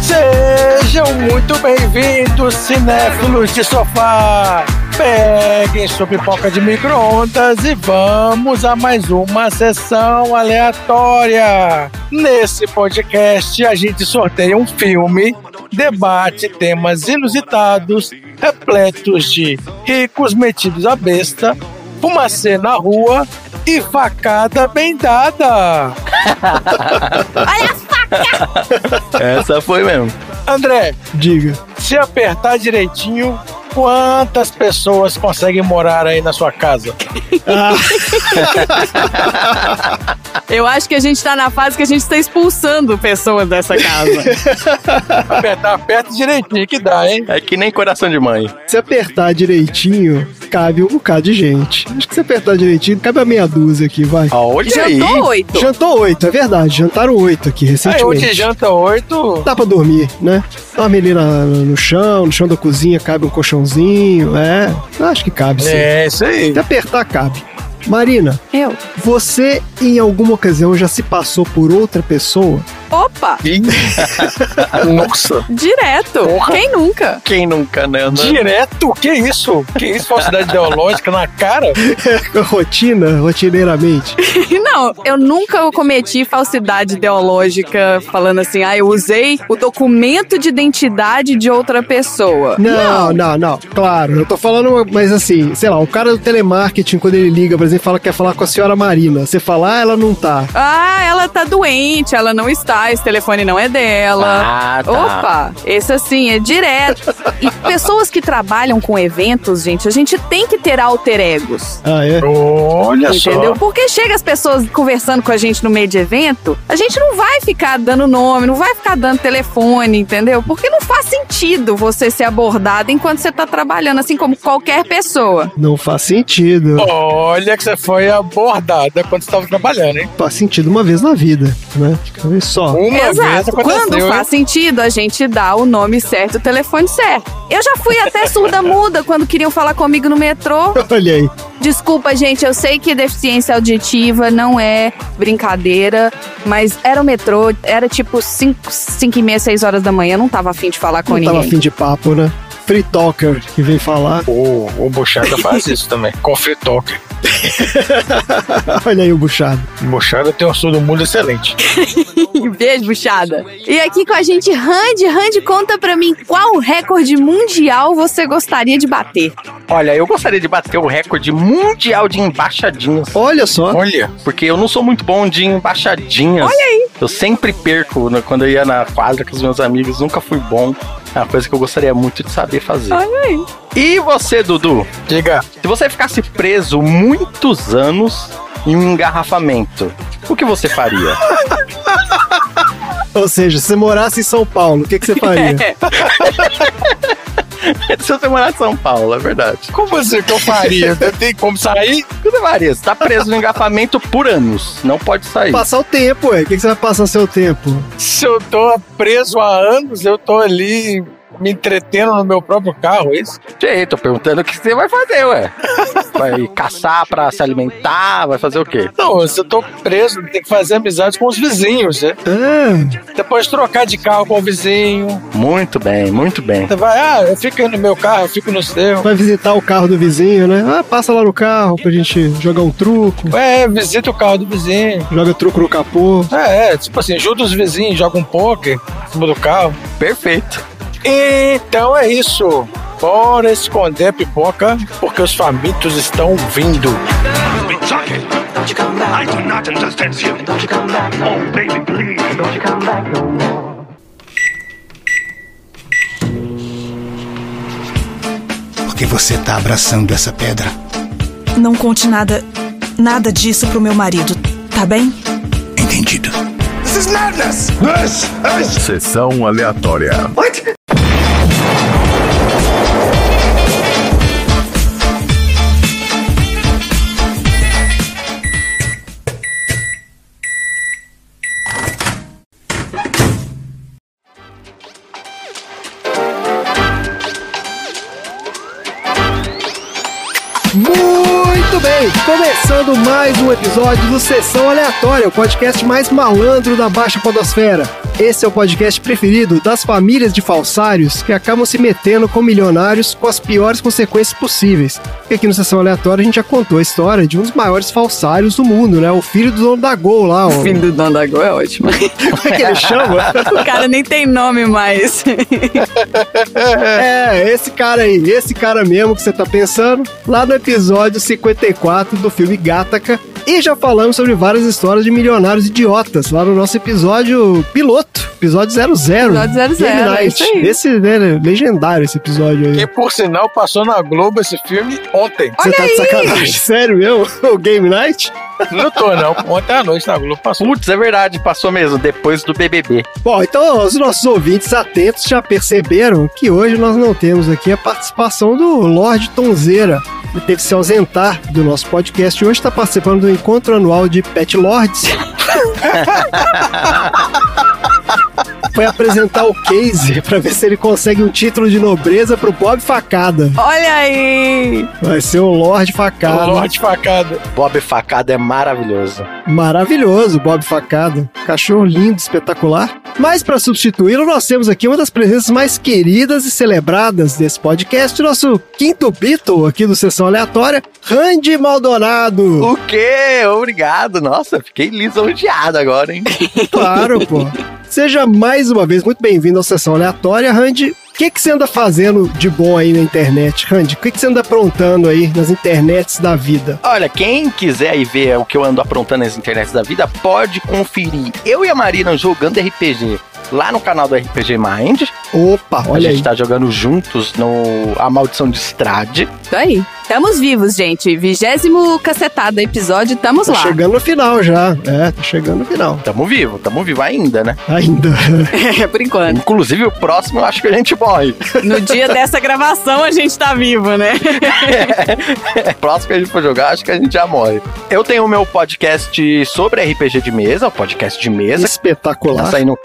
Sejam muito bem-vindos, cinéfilos de sofá! Peguem sua pipoca de micro-ondas e vamos a mais uma sessão aleatória. Nesse podcast, a gente sorteia um filme, debate temas inusitados, repletos de ricos metidos à besta, fumacê na rua e facada bem dada. Olha a faca! Essa foi mesmo. André, Diga. se apertar direitinho, quantas pessoas conseguem morar aí na sua casa? Eu acho que a gente tá na fase que a gente tá expulsando pessoas dessa casa. Apertar, aperta direitinho que dá, hein? É que nem coração de mãe. Se apertar direitinho, cabe um bocado de gente. Acho que se apertar direitinho, cabe a meia dúzia aqui, vai. Ah, Olha aí. Jantou oito. Jantou oito, é verdade. Jantaram oito aqui Aí recentemente. hoje janta oito. Dá pra dormir, né? Dorme ali na- no chão, no chão da cozinha cabe um colchãozinho, é. Acho que cabe, sim. É, isso aí. Se apertar, cabe. Marina, Eu. você em alguma ocasião já se passou por outra pessoa? Opa! Nossa. Direto. Porra. Quem nunca? Quem nunca, né? Ana? Direto? Que isso? Que isso? Falsidade ideológica na cara? Rotina, rotineiramente. Não, eu nunca cometi falsidade ideológica falando assim, ah, eu usei o documento de identidade de outra pessoa. Não, não, não. Claro, eu tô falando, mas assim, sei lá, o cara do telemarketing, quando ele liga, por exemplo, fala que quer falar com a senhora Marina. Você fala, ah, ela não tá. Ah, ela tá doente, ela não está, esse telefone não é dela. Ah, tá. Opa, esse assim é direto. E pessoas que trabalham com eventos, gente, a gente tem que ter alter egos. Ah, é? Olha Entendeu? só. Porque chega as pessoas conversando com a gente no meio de evento, a gente não vai ficar dando nome, não vai ficar dando telefone, entendeu? Porque não faz sentido você ser abordado enquanto você tá trabalhando, assim como qualquer pessoa. Não faz sentido. Olha que você foi abordada quando você estava trabalhando, hein? Faz sentido uma vez na vida, né? Uma vez só. Uma Exato. Quando faz sentido, a gente dá o nome certo, o telefone certo. Eu já fui até surda muda quando queriam falar comigo no metrô. Olha aí. Desculpa, gente, eu sei que deficiência auditiva não é brincadeira, mas era o metrô, era tipo 5 e meia, 6 horas da manhã, eu não tava afim de falar com Não tava ninguém. afim de papo, né? Free talker que vem falar. O, o Buchada faz isso também. Com free talk. Olha aí o buchado. O Buchada tem um surdo mundo excelente. Beijo, buchada. E aqui com a gente, Randy. Randy, conta pra mim qual recorde mundial você gostaria de bater. Olha, eu gostaria de bater o recorde mundial de embaixadinhas. Olha só. Olha. Porque eu não sou muito bom de embaixadinhas. Olha aí. Eu sempre perco né, quando eu ia na quadra com os meus amigos, nunca fui bom. É uma coisa que eu gostaria muito de saber fazer. Olha aí. E você, Dudu? Diga. Se você ficasse preso muitos anos em um engarrafamento, o que você faria? Ou seja, se você morasse em São Paulo, o que, que você faria? Se você morar em São Paulo, é verdade. Como assim que eu faria? Tem como sair? O que você faria? Você tá preso no engarrafamento por anos. Não pode sair. Passar o tempo, ué. O que, que você vai passar seu tempo? Se eu tô preso há anos, eu tô ali me entretendo no meu próprio carro, é isso? Gente, tô perguntando o que você vai fazer, ué. Vai caçar pra se alimentar? Vai fazer o quê? Não, se eu tô preso, tem que fazer amizade com os vizinhos, né? Ah, Você pode trocar de carro com o vizinho. Muito bem, muito bem. Você vai, ah, eu fico aí no meu carro, eu fico no seu. vai visitar o carro do vizinho, né? Ah, passa lá no carro pra gente jogar um truco. É, visita o carro do vizinho. Joga truco no capô. É, é, tipo assim, ajuda os vizinhos, joga um poker em cima do carro. Perfeito. Então é isso. Bora esconder a pipoca, porque os famintos estão vindo. Oh. Por que você tá abraçando essa pedra? Não conte nada, nada disso pro meu marido, tá bem? Entendido. This is madness. This is Sessão aleatória. Muito Muito bem, começando mais um episódio do Sessão Aleatória, o podcast mais malandro da Baixa Podosfera. Esse é o podcast preferido das famílias de falsários que acabam se metendo com milionários com as piores consequências possíveis. E aqui no Sessão Aleatória a gente já contou a história de um dos maiores falsários do mundo, né? O filho do dono da Gol lá. O filho do dono da Gol é ótimo. Como é que ele chama? o cara nem tem nome mais. é, esse cara aí, esse cara mesmo que você tá pensando, lá no episódio 54 do filme Gataca. E já falamos sobre várias histórias de milionários idiotas lá no nosso episódio piloto, episódio 00. Episódio 00, é isso aí. Esse, né, legendário esse episódio aí. Que por sinal passou na Globo esse filme ontem. Você tá de sacanagem? Sério mesmo? O Game Night? Não tô, não. Ontem à noite na Globo passou. Putz, é verdade, passou mesmo, depois do BBB. Bom, então os nossos ouvintes atentos já perceberam que hoje nós não temos aqui a participação do Lorde Tonzeira. Ele teve que se ausentar do nosso podcast e hoje está participando do encontro anual de Pet Lords. Foi apresentar o case pra ver se ele consegue um título de nobreza pro Bob Facada. Olha aí! Vai ser o Lorde Facada. O Lorde Facada. Bob Facada é maravilhoso. Maravilhoso, Bob Facada. Cachorro lindo, espetacular. Mas para substituí-lo, nós temos aqui uma das presenças mais queridas e celebradas desse podcast, nosso quinto Beatle aqui do Sessão Aleatória, Randy Maldonado. O quê? Obrigado. Nossa, fiquei lisonjeado agora, hein? Claro, pô. Seja mais uma vez muito bem-vindo à Sessão Aleatória, Randy. O que, que você anda fazendo de bom aí na internet, Randy? O que, que você anda aprontando aí nas internets da vida? Olha, quem quiser aí ver o que eu ando aprontando nas internets da vida, pode conferir. Eu e a Marina jogando RPG lá no canal do RPG Mind. Opa, olha a gente aí. tá jogando juntos no A Maldição de Strade. Isso aí. Estamos vivos, gente. Vigésimo cacetado episódio, estamos Tá lá. chegando no final já. É, tá chegando no final. Tamo vivo, tamo vivo ainda, né? Ainda. É, por enquanto. Inclusive o próximo eu acho que a gente morre. No dia dessa gravação a gente tá vivo, né? O próximo que a gente for jogar, acho que a gente já morre. Eu tenho o meu podcast sobre RPG de mesa, o podcast de mesa. Tá Espetacular. saindo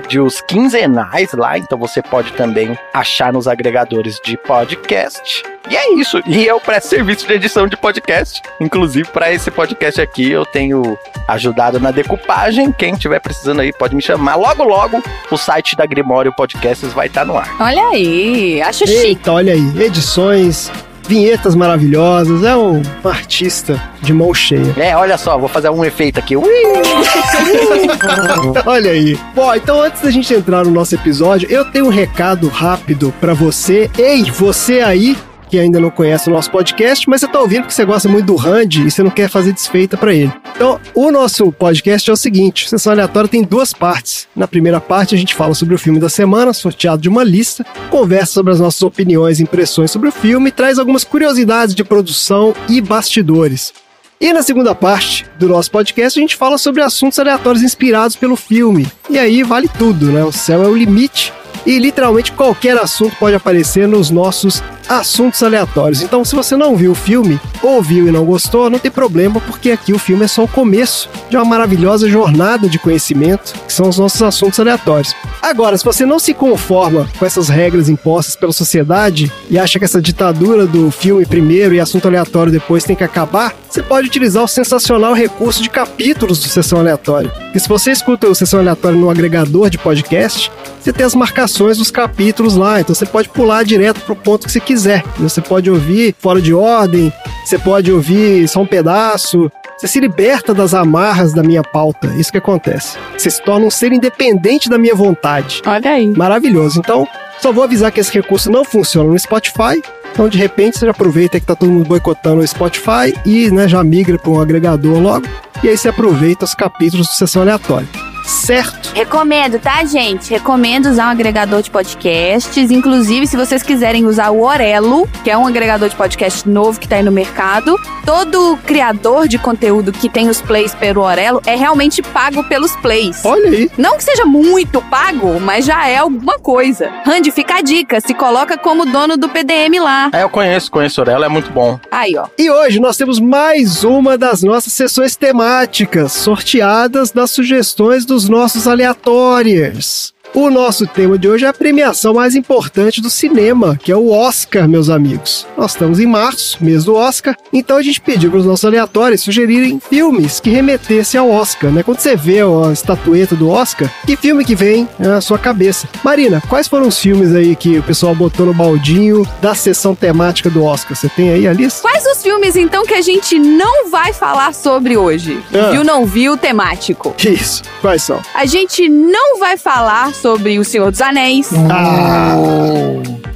episódios quinzenais lá, então você pode também achar nos agregadores de podcast. E é isso. E eu presto serviço de edição de podcast. Inclusive, para esse podcast aqui, eu tenho ajudado na decupagem. Quem estiver precisando aí, pode me chamar. Logo, logo, o site da Grimório Podcasts vai estar no ar. Olha aí, acho chique. Eita, olha aí. Edições, vinhetas maravilhosas. É um artista de mão cheia. É, olha só, vou fazer um efeito aqui. Ui! Olha aí. Bom, então antes da gente entrar no nosso episódio, eu tenho um recado rápido pra você. Ei, você aí que ainda não conhece o nosso podcast, mas você tá ouvindo porque você gosta muito do Randy e você não quer fazer desfeita pra ele. Então, o nosso podcast é o seguinte: Sessão Aleatória tem duas partes. Na primeira parte, a gente fala sobre o filme da semana, sorteado de uma lista, conversa sobre as nossas opiniões e impressões sobre o filme e traz algumas curiosidades de produção e bastidores. E na segunda parte do nosso podcast, a gente fala sobre assuntos aleatórios inspirados pelo filme. E aí vale tudo, né? O céu é o limite. E literalmente qualquer assunto pode aparecer nos nossos assuntos aleatórios. Então, se você não viu o filme, ou viu e não gostou, não tem problema, porque aqui o filme é só o começo de uma maravilhosa jornada de conhecimento, que são os nossos assuntos aleatórios. Agora, se você não se conforma com essas regras impostas pela sociedade e acha que essa ditadura do filme primeiro e assunto aleatório depois tem que acabar, você pode utilizar o sensacional recurso de capítulos do Sessão Aleatória. E se você escuta o Sessão Aleatória no agregador de podcast, você tem as marcações dos capítulos lá, então você pode pular direto pro ponto que você quiser. Você pode ouvir fora de ordem, você pode ouvir só um pedaço, você se liberta das amarras da minha pauta. Isso que acontece. Você se torna um ser independente da minha vontade. Olha aí. Maravilhoso. Então, só vou avisar que esse recurso não funciona no Spotify. Então, de repente, você já aproveita que tá todo mundo boicotando o Spotify e né, já migra para um agregador logo. E aí você aproveita os capítulos do Sessão Aleatória. Certo? Recomendo, tá, gente? Recomendo usar um agregador de podcasts. Inclusive, se vocês quiserem usar o Orelo, que é um agregador de podcast novo que tá aí no mercado, todo criador de conteúdo que tem os plays pelo Orelo é realmente pago pelos plays. Olha aí. Não que seja muito pago, mas já é alguma coisa. Randy, fica a dica, se coloca como dono do PDM lá. É, eu conheço, conheço Orelha, é muito bom. Aí, ó. E hoje nós temos mais uma das nossas sessões temáticas, sorteadas das sugestões dos nossos aleatórios. O nosso tema de hoje é a premiação mais importante do cinema, que é o Oscar, meus amigos. Nós estamos em março, mês do Oscar, então a gente pediu para os nossos aleatórios sugerirem filmes que remetessem ao Oscar, né? Quando você vê a estatueta do Oscar, que filme que vem na sua cabeça? Marina, quais foram os filmes aí que o pessoal botou no baldinho da sessão temática do Oscar? Você tem aí a lista? Quais os filmes, então, que a gente não vai falar sobre hoje? Ah. Viu, não viu, temático. Isso, quais são? A gente não vai falar sobre O Senhor dos Anéis. Ah,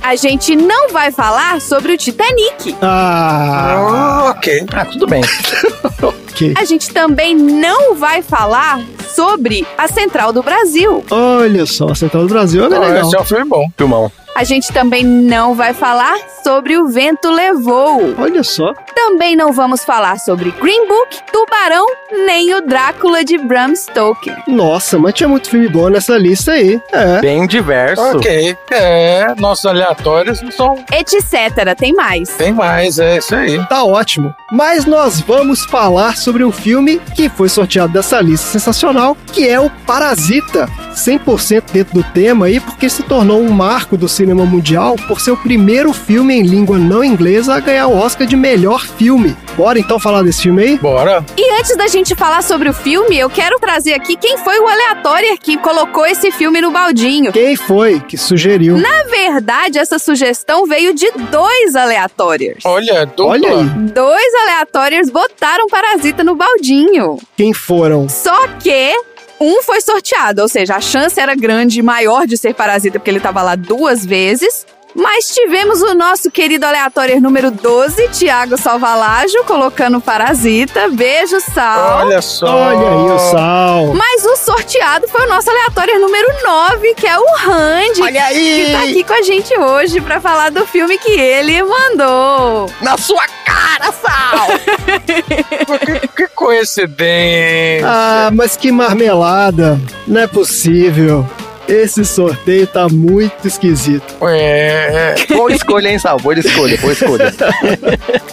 A gente não vai falar sobre o Titanic. ah, ok. Ah, tudo bem. ok. A gente também não vai falar sobre a Central do Brasil. Olha só, a Central do Brasil é legal. Esse é um filme bom. Filmão. A gente também não vai falar sobre O Vento Levou. Olha só. Também não vamos falar sobre Green Book, Tubarão, nem o Drácula de Bram Stoker. Nossa, mas tinha muito filme bom nessa lista aí. É. Bem diverso. Ok. É, nossos aleatórios não são. Etc. Tem mais. Tem mais, é isso aí. Tá ótimo. Mas nós vamos falar sobre um filme que foi sorteado dessa lista sensacional, que é o Parasita. 100% dentro do tema aí, porque se tornou um marco do cinema mundial por ser o primeiro filme em língua não inglesa a ganhar o Oscar de melhor filme. Bora então falar desse filme aí? Bora. E antes da gente falar sobre o filme, eu quero trazer aqui quem foi o aleatório que colocou esse filme no baldinho. Quem foi que sugeriu? Na verdade, essa sugestão veio de dois aleatórios. Olha, dupla. Olha aí. Dois aleatórios botaram Parasita no baldinho. Quem foram? Só que um foi sorteado, ou seja, a chance era grande, maior de ser Parasita, porque ele tava lá duas vezes. Mas tivemos o nosso querido aleatório número 12, Tiago Salvalajo, colocando Parasita. Beijo, Sal. Olha só. Olha aí o Sal. Mas o sorteado foi o nosso aleatório número 9, que é o Randy. Olha aí! Que tá aqui com a gente hoje pra falar do filme que ele mandou. Na sua cara, Sal! Que, que coincidência. Ah, mas que marmelada. Não é possível. Esse sorteio tá muito esquisito. É. boa escolha, hein, Sal? Boa escolha, boa escolha.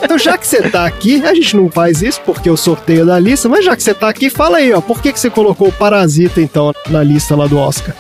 Então, já que você tá aqui, a gente não faz isso porque é o sorteio da lista, mas já que você tá aqui, fala aí, ó, por que, que você colocou o Parasita, então, na lista lá do Oscar?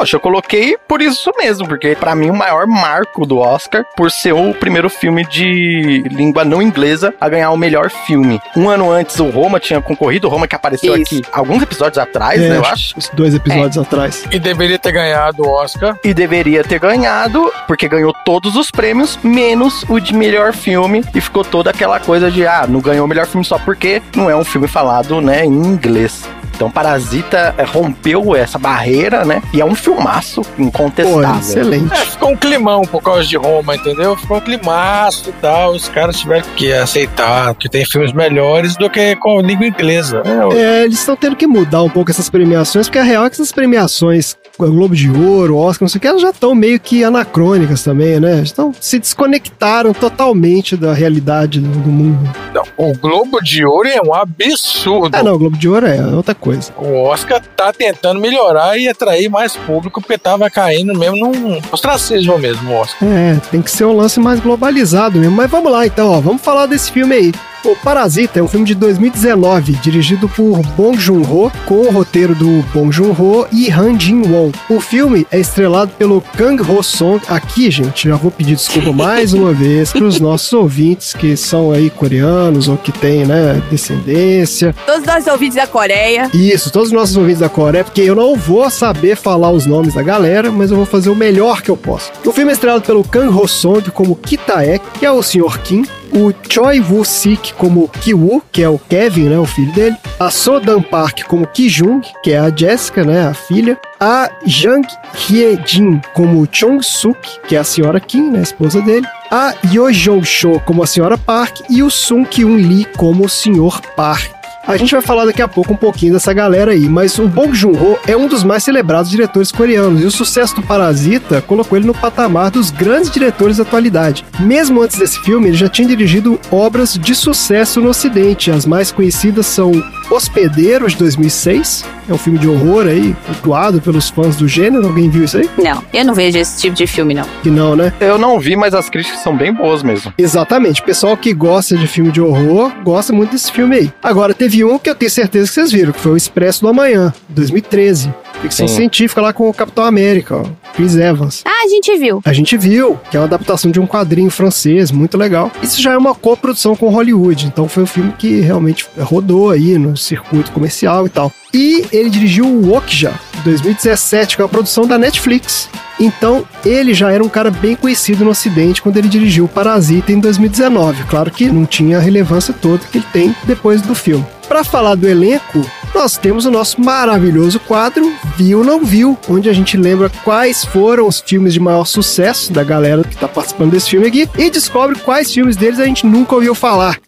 Poxa, eu coloquei por isso mesmo, porque pra mim o maior marco do Oscar por ser o primeiro filme de língua não inglesa a ganhar o melhor filme. Um ano antes o Roma tinha concorrido, o Roma que apareceu Isso. aqui alguns episódios atrás, É, né, eu acho. Uns dois episódios atrás. E deveria ter ganhado o Oscar. E deveria ter ganhado, porque ganhou todos os prêmios, menos o de melhor filme. E ficou toda aquela coisa de, ah, não ganhou o melhor filme só porque não é um filme falado, né, em inglês. Então Parasita é, rompeu essa barreira, né? E é um filmaço Pô, incontestável. excelente. É, ficou um climão por causa de Roma, entendeu? Ficou um climaço e tal. Os caras tiveram que aceitar que tem filmes melhores do que com língua inglesa. É, É, eles estão tendo que mudar um pouco essas premiações, porque a real é que essas premiações, Globo de Ouro, Oscar, não sei o que, elas já estão meio que anacrônicas também, né? Então, se desconectaram totalmente da realidade do, do mundo. não, o Globo de Ouro é um absurdo. Ah, não, o Globo de Ouro é outra coisa. O Oscar tá tentando melhorar e atrair mais público, porque tava caindo mesmo num ostracismo mesmo, o Oscar. É, tem que ser um lance mais globalizado mesmo. Mas vamos lá então, ó, vamos falar desse filme aí. O Parasita é um filme de 2019, dirigido por Bong Joon-ho, com o roteiro do Bong Joon-ho e Han Jin-won. O filme é estrelado pelo Kang Ho-song. Aqui, gente, já vou pedir desculpa mais uma vez para os nossos ouvintes que são aí coreanos ou que têm, né, descendência. Todos nós ouvintes da Coreia. Isso, todos os nossos ouvintes da Coreia, porque eu não vou saber falar os nomes da galera, mas eu vou fazer o melhor que eu posso. O filme é estrelado pelo Kang Ho-song como Kitaek, que é o Sr. Kim, o Choi Woo-sik como Ki-woo, que é o Kevin, né, o filho dele, a Sodan Park como Ki-jung, que é a Jessica, né, a filha, a Jang Hye-jin como Chong-suk, que é a senhora Kim, né, a esposa dele, a Yo Jong-cho como a senhora Park e o Sung Kyun Lee como o Sr. Park. A gente vai falar daqui a pouco um pouquinho dessa galera aí, mas o Bong Joon-ho é um dos mais celebrados diretores coreanos e o sucesso do Parasita colocou ele no patamar dos grandes diretores da atualidade. Mesmo antes desse filme, ele já tinha dirigido obras de sucesso no ocidente. As mais conhecidas são Hospedeiro, de 2006, é um filme de horror aí, cultuado pelos fãs do gênero. Alguém viu isso aí? Não, eu não vejo esse tipo de filme, não. Que não, né? Eu não vi, mas as críticas são bem boas mesmo. Exatamente. O pessoal que gosta de filme de horror gosta muito desse filme aí. Agora, teve um que eu tenho certeza que vocês viram, que foi o Expresso do Amanhã, 2013. Ficção Sim. científica lá com o Capitão América, ó. Chris Evans. Ah, a gente viu. A gente viu que é uma adaptação de um quadrinho francês, muito legal. Isso já é uma coprodução com Hollywood, então foi um filme que realmente rodou aí no circuito comercial e tal. E ele dirigiu o Okja, de 2017, que é uma produção da Netflix. Então, ele já era um cara bem conhecido no Ocidente quando ele dirigiu Parasita em 2019. Claro que não tinha a relevância toda que ele tem depois do filme. Para falar do elenco, nós temos o nosso maravilhoso quadro Viu Não Viu, onde a gente lembra quais foram os filmes de maior sucesso da galera que está participando desse filme aqui e descobre quais filmes deles a gente nunca ouviu falar.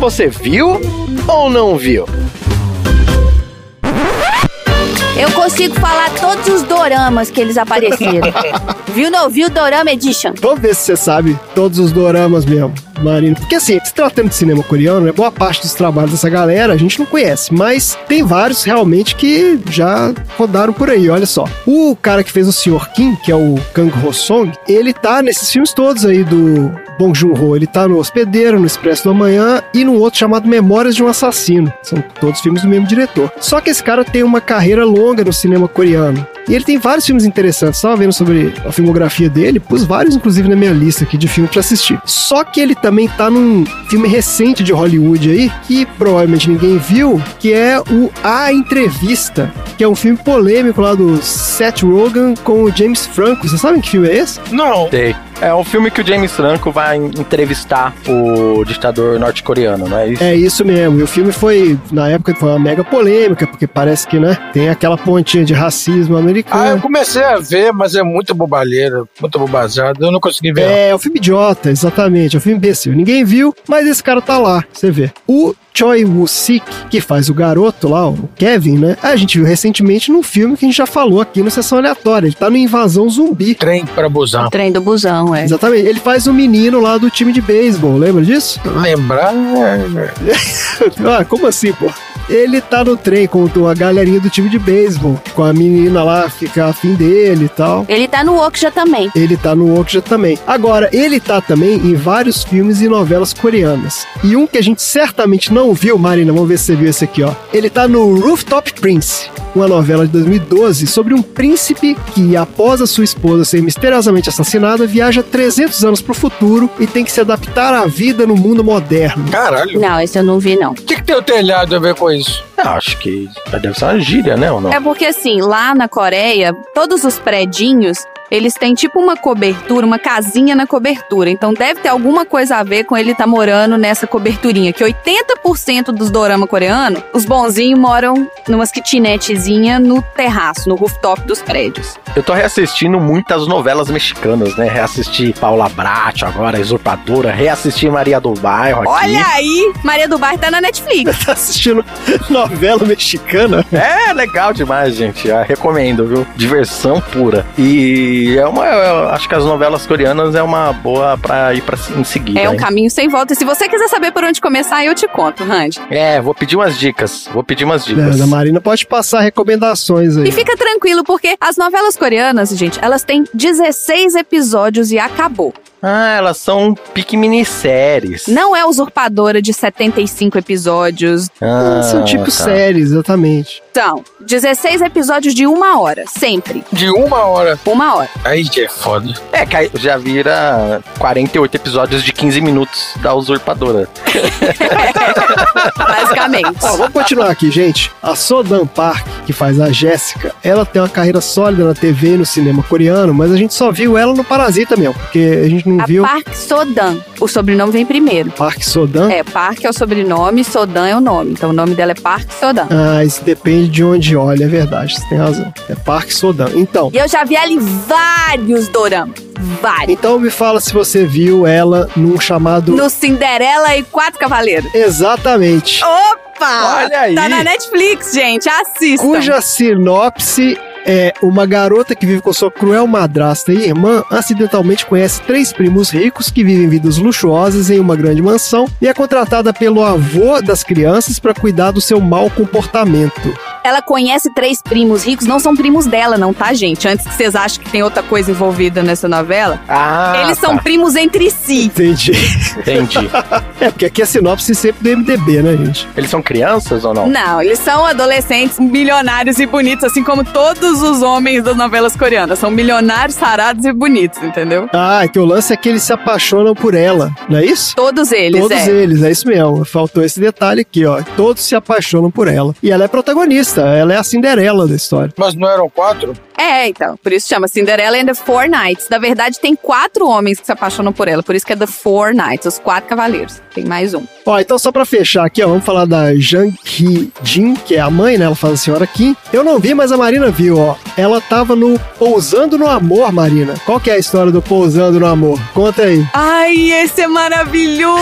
Você viu ou não viu? Eu consigo falar todos os doramas que eles apareceram. viu, não viu? Dorama Edition. Vamos ver se você sabe todos os doramas mesmo, Marina. Porque assim, se tratando de cinema coreano, né, boa parte dos trabalhos dessa galera a gente não conhece, mas tem vários realmente que já rodaram por aí, olha só. O cara que fez o Sr. Kim, que é o Kang Ho-song, ele tá nesses filmes todos aí do Bong Joon-ho. Ele tá no Hospedeiro, no Expresso do Amanhã e num outro chamado Memórias de um Assassino. São todos filmes do mesmo diretor. Só que esse cara tem uma carreira longa no cinema coreano. E ele tem vários filmes interessantes. Estava vendo sobre a filmografia dele, pus vários, inclusive, na minha lista aqui de filmes pra assistir. Só que ele também tá num filme recente de Hollywood aí, que provavelmente ninguém viu, que é o A Entrevista, que é um filme polêmico lá do Seth Rogen com o James Franco. Vocês sabem que filme é esse? Não. Sei. É um filme que o James Franco vai entrevistar o ditador norte-coreano, não é isso? É isso mesmo. E o filme foi, na época, foi uma mega polêmica, porque parece que, né, tem aquela pontinha de racismo Ah, eu americano. comecei a ver, mas é muito bobalheiro, muito bobajado. Eu não consegui ver. É, é um filme idiota, exatamente. É um filme imbecil. Ninguém viu, mas esse cara tá lá, você vê. O Choi Woo-sik, que faz o garoto lá, o Kevin, né? A gente viu recentemente num filme que a gente já falou aqui no Sessão Aleatória. Ele tá no Invasão Zumbi. Trem para busão. Trem do busão, é. Exatamente. Ele faz o menino lá do time de beisebol, lembra disso? Lembrar. ah, como assim, pô? Ele tá no trem com a galerinha do time de beisebol, com a menina lá, fica afim dele e tal. Ele tá no Okja também. Ele tá no Okja também. Agora, ele tá também em vários filmes e novelas coreanas. E um que a gente certamente não viu, Marina, vamos ver se você viu esse aqui, ó. Ele tá no Rooftop Prince, uma novela de 2012 sobre um príncipe que, após a sua esposa ser misteriosamente assassinada, viaja 300 anos pro futuro e tem que se adaptar à vida no mundo moderno. Caralho. Não, esse eu não vi, não. O que, que tem o telhado a ver com isso? Eu acho que deve ser uma gíria, né? Ou não? É porque assim, lá na Coreia, todos os predinhos, eles têm tipo uma cobertura, uma casinha na cobertura. Então deve ter alguma coisa a ver com ele estar morando nessa coberturinha. Que 80% dos dorama coreano, os bonzinhos moram numas kitnetzinha no terraço, no rooftop dos prédios. Eu tô reassistindo muitas novelas mexicanas, né? Reassisti Paula Bracho agora, Usurpadora, reassisti Maria do Bairro aqui. Olha aí, Maria do Bairro tá na Netflix. Tá assistindo novela mexicana? É legal demais, gente. Eu recomendo, viu? Diversão pura. E é uma. Eu acho que as novelas coreanas é uma boa pra ir pra, em seguida. É um hein? caminho sem volta. E se você quiser saber por onde começar, eu te conto, Randy. É, vou pedir umas dicas. Vou pedir umas É, dicas. a Marina pode passar recomendações aí. E fica tranquilo, porque as novelas coreanas, gente, elas têm 16 episódios e acabou. Ah, elas são pique minisséries. Não é usurpadora de 75 episódios. Ah, São tipo tá. séries, exatamente. São 16 episódios de uma hora, sempre. De uma hora. Uma hora. Aí que é foda. É, já vira 48 episódios de 15 minutos da usurpadora. Basicamente. Ó, vamos continuar aqui, gente. A Sodan Park, que faz a Jéssica, ela tem uma carreira sólida na TV e no cinema coreano, mas a gente só viu ela no Parasita mesmo, porque a gente não A viu Park Sodan. O sobrenome vem primeiro. Park Sodan. É, Park é o sobrenome, Sodan é o nome. Então o nome dela é Park Sodan. Ah, isso depende de onde olha, é verdade, você tem razão. É Park Sodan. Então, E eu já vi ela em vários doramas. Vários. então me fala se você viu ela num chamado. No Cinderela e Quatro Cavaleiros. Exatamente. Opa! Olha aí. Tá na Netflix, gente. Assistam. Cuja sinopse é uma garota que vive com sua cruel madrasta e irmã acidentalmente conhece três primos ricos que vivem vidas luxuosas em uma grande mansão e é contratada pelo avô das crianças para cuidar do seu mau comportamento. ela conhece três primos ricos, não são primos dela, não, tá, gente? Antes que vocês achem que tem outra coisa envolvida nessa novela. Ah, Eles são tá. primos entre si. Entendi. Entendi. É, porque aqui é sinopse sempre do MDB, né, gente? Eles são crianças ou não? Não, eles são adolescentes milionários e bonitos, assim como todos os homens das novelas coreanas. São milionários, sarados e bonitos, entendeu? Ah, é que o lance é que eles se apaixonam por ela, não é isso? Todos eles, Todos é. eles, é isso mesmo. Faltou esse detalhe aqui, ó. Todos se apaixonam por ela. E ela é protagonista, ela é a Cinderela da história. Mas não eram quatro? É, então. Por isso chama Cinderella and the Four Knights. Na verdade, tem quatro homens que se apaixonam por ela. Por isso que é The Four Knights, os quatro cavaleiros. Tem mais um. Ó, então só pra fechar aqui, ó, vamos falar da Jang Hee-jin, que é a mãe, né? Ela faz a senhora Kim. Eu não vi, mas a Marina viu, ó. Ela tava no Pousando no Amor, Marina. Qual que é a história do Pousando no Amor? Conta aí. Ai, esse é maravilhoso!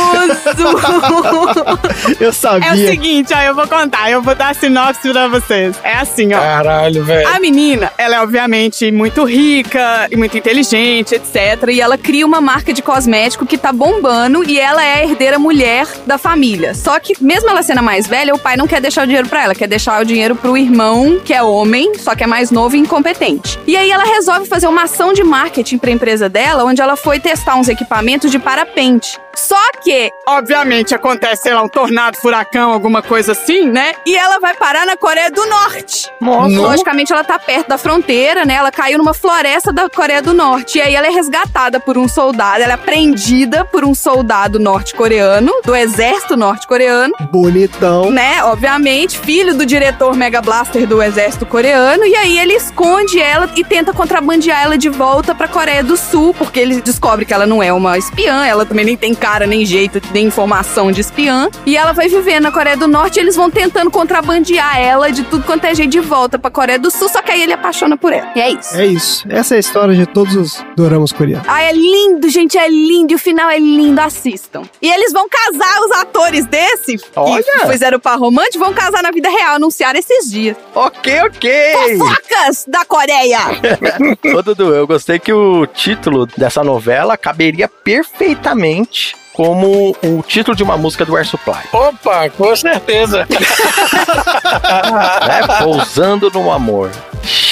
Eu é o sabia. seguinte, ó, eu vou contar. Eu vou dar a sinopse pra vocês. É assim, ó. Caralho, velho. A menina, ela é obviamente muito rica e muito inteligente, etc. E ela cria uma marca de cosmético que tá bombando e ela é a herdeira mulher da família. Só que, mesmo ela sendo a mais velha, o pai não quer deixar o dinheiro pra ela, quer deixar o dinheiro pro irmão, que é homem, só que é mais novo e incompetente. E aí ela resolve fazer uma ação de marketing pra empresa dela, onde ela foi testar uns equipamentos de parapente. Só que, obviamente, acontece, sei lá, um tornado, furacão, alguma coisa assim, né? E ela vai parar na Coreia do Norte. Nossa. Logicamente, ela tá perto da fronteira, né? Ela caiu numa floresta da Coreia do Norte. E aí ela é resgatada por um soldado, ela é prendida por um soldado norte-coreano, do exército norte-coreano, Bonitão. né? Obviamente, filho do diretor Mega Blaster do exército coreano. E aí ele esconde ela e tenta contrabandear ela de volta pra Coreia do Sul, porque ele descobre que ela não é uma espiã, ela também nem tem cara, nem jeito, nem informação de espiã. E ela vai viver na Coreia do Norte e eles vão tentando contrabandear ela de tudo quanto é jeito de volta pra Coreia do Sul, só que aí ele apaixona por ela. E é isso. É isso. Essa é a história de todos os doramas coreanos. Ah, é lindo, gente, é lindo. E o final é lindo, assistam. E eles vão casar, os atores desse, Olha! que fizeram par romântico, vão casar na vida real, anunciaram esses dias. Ok, ok. Fofocas da Coreia! Ô, Dudu, eu gostei que o título dessa novela caberia perfeitamente como o título de uma música do Air Supply. Opa, com certeza. Né? Pousando no amor.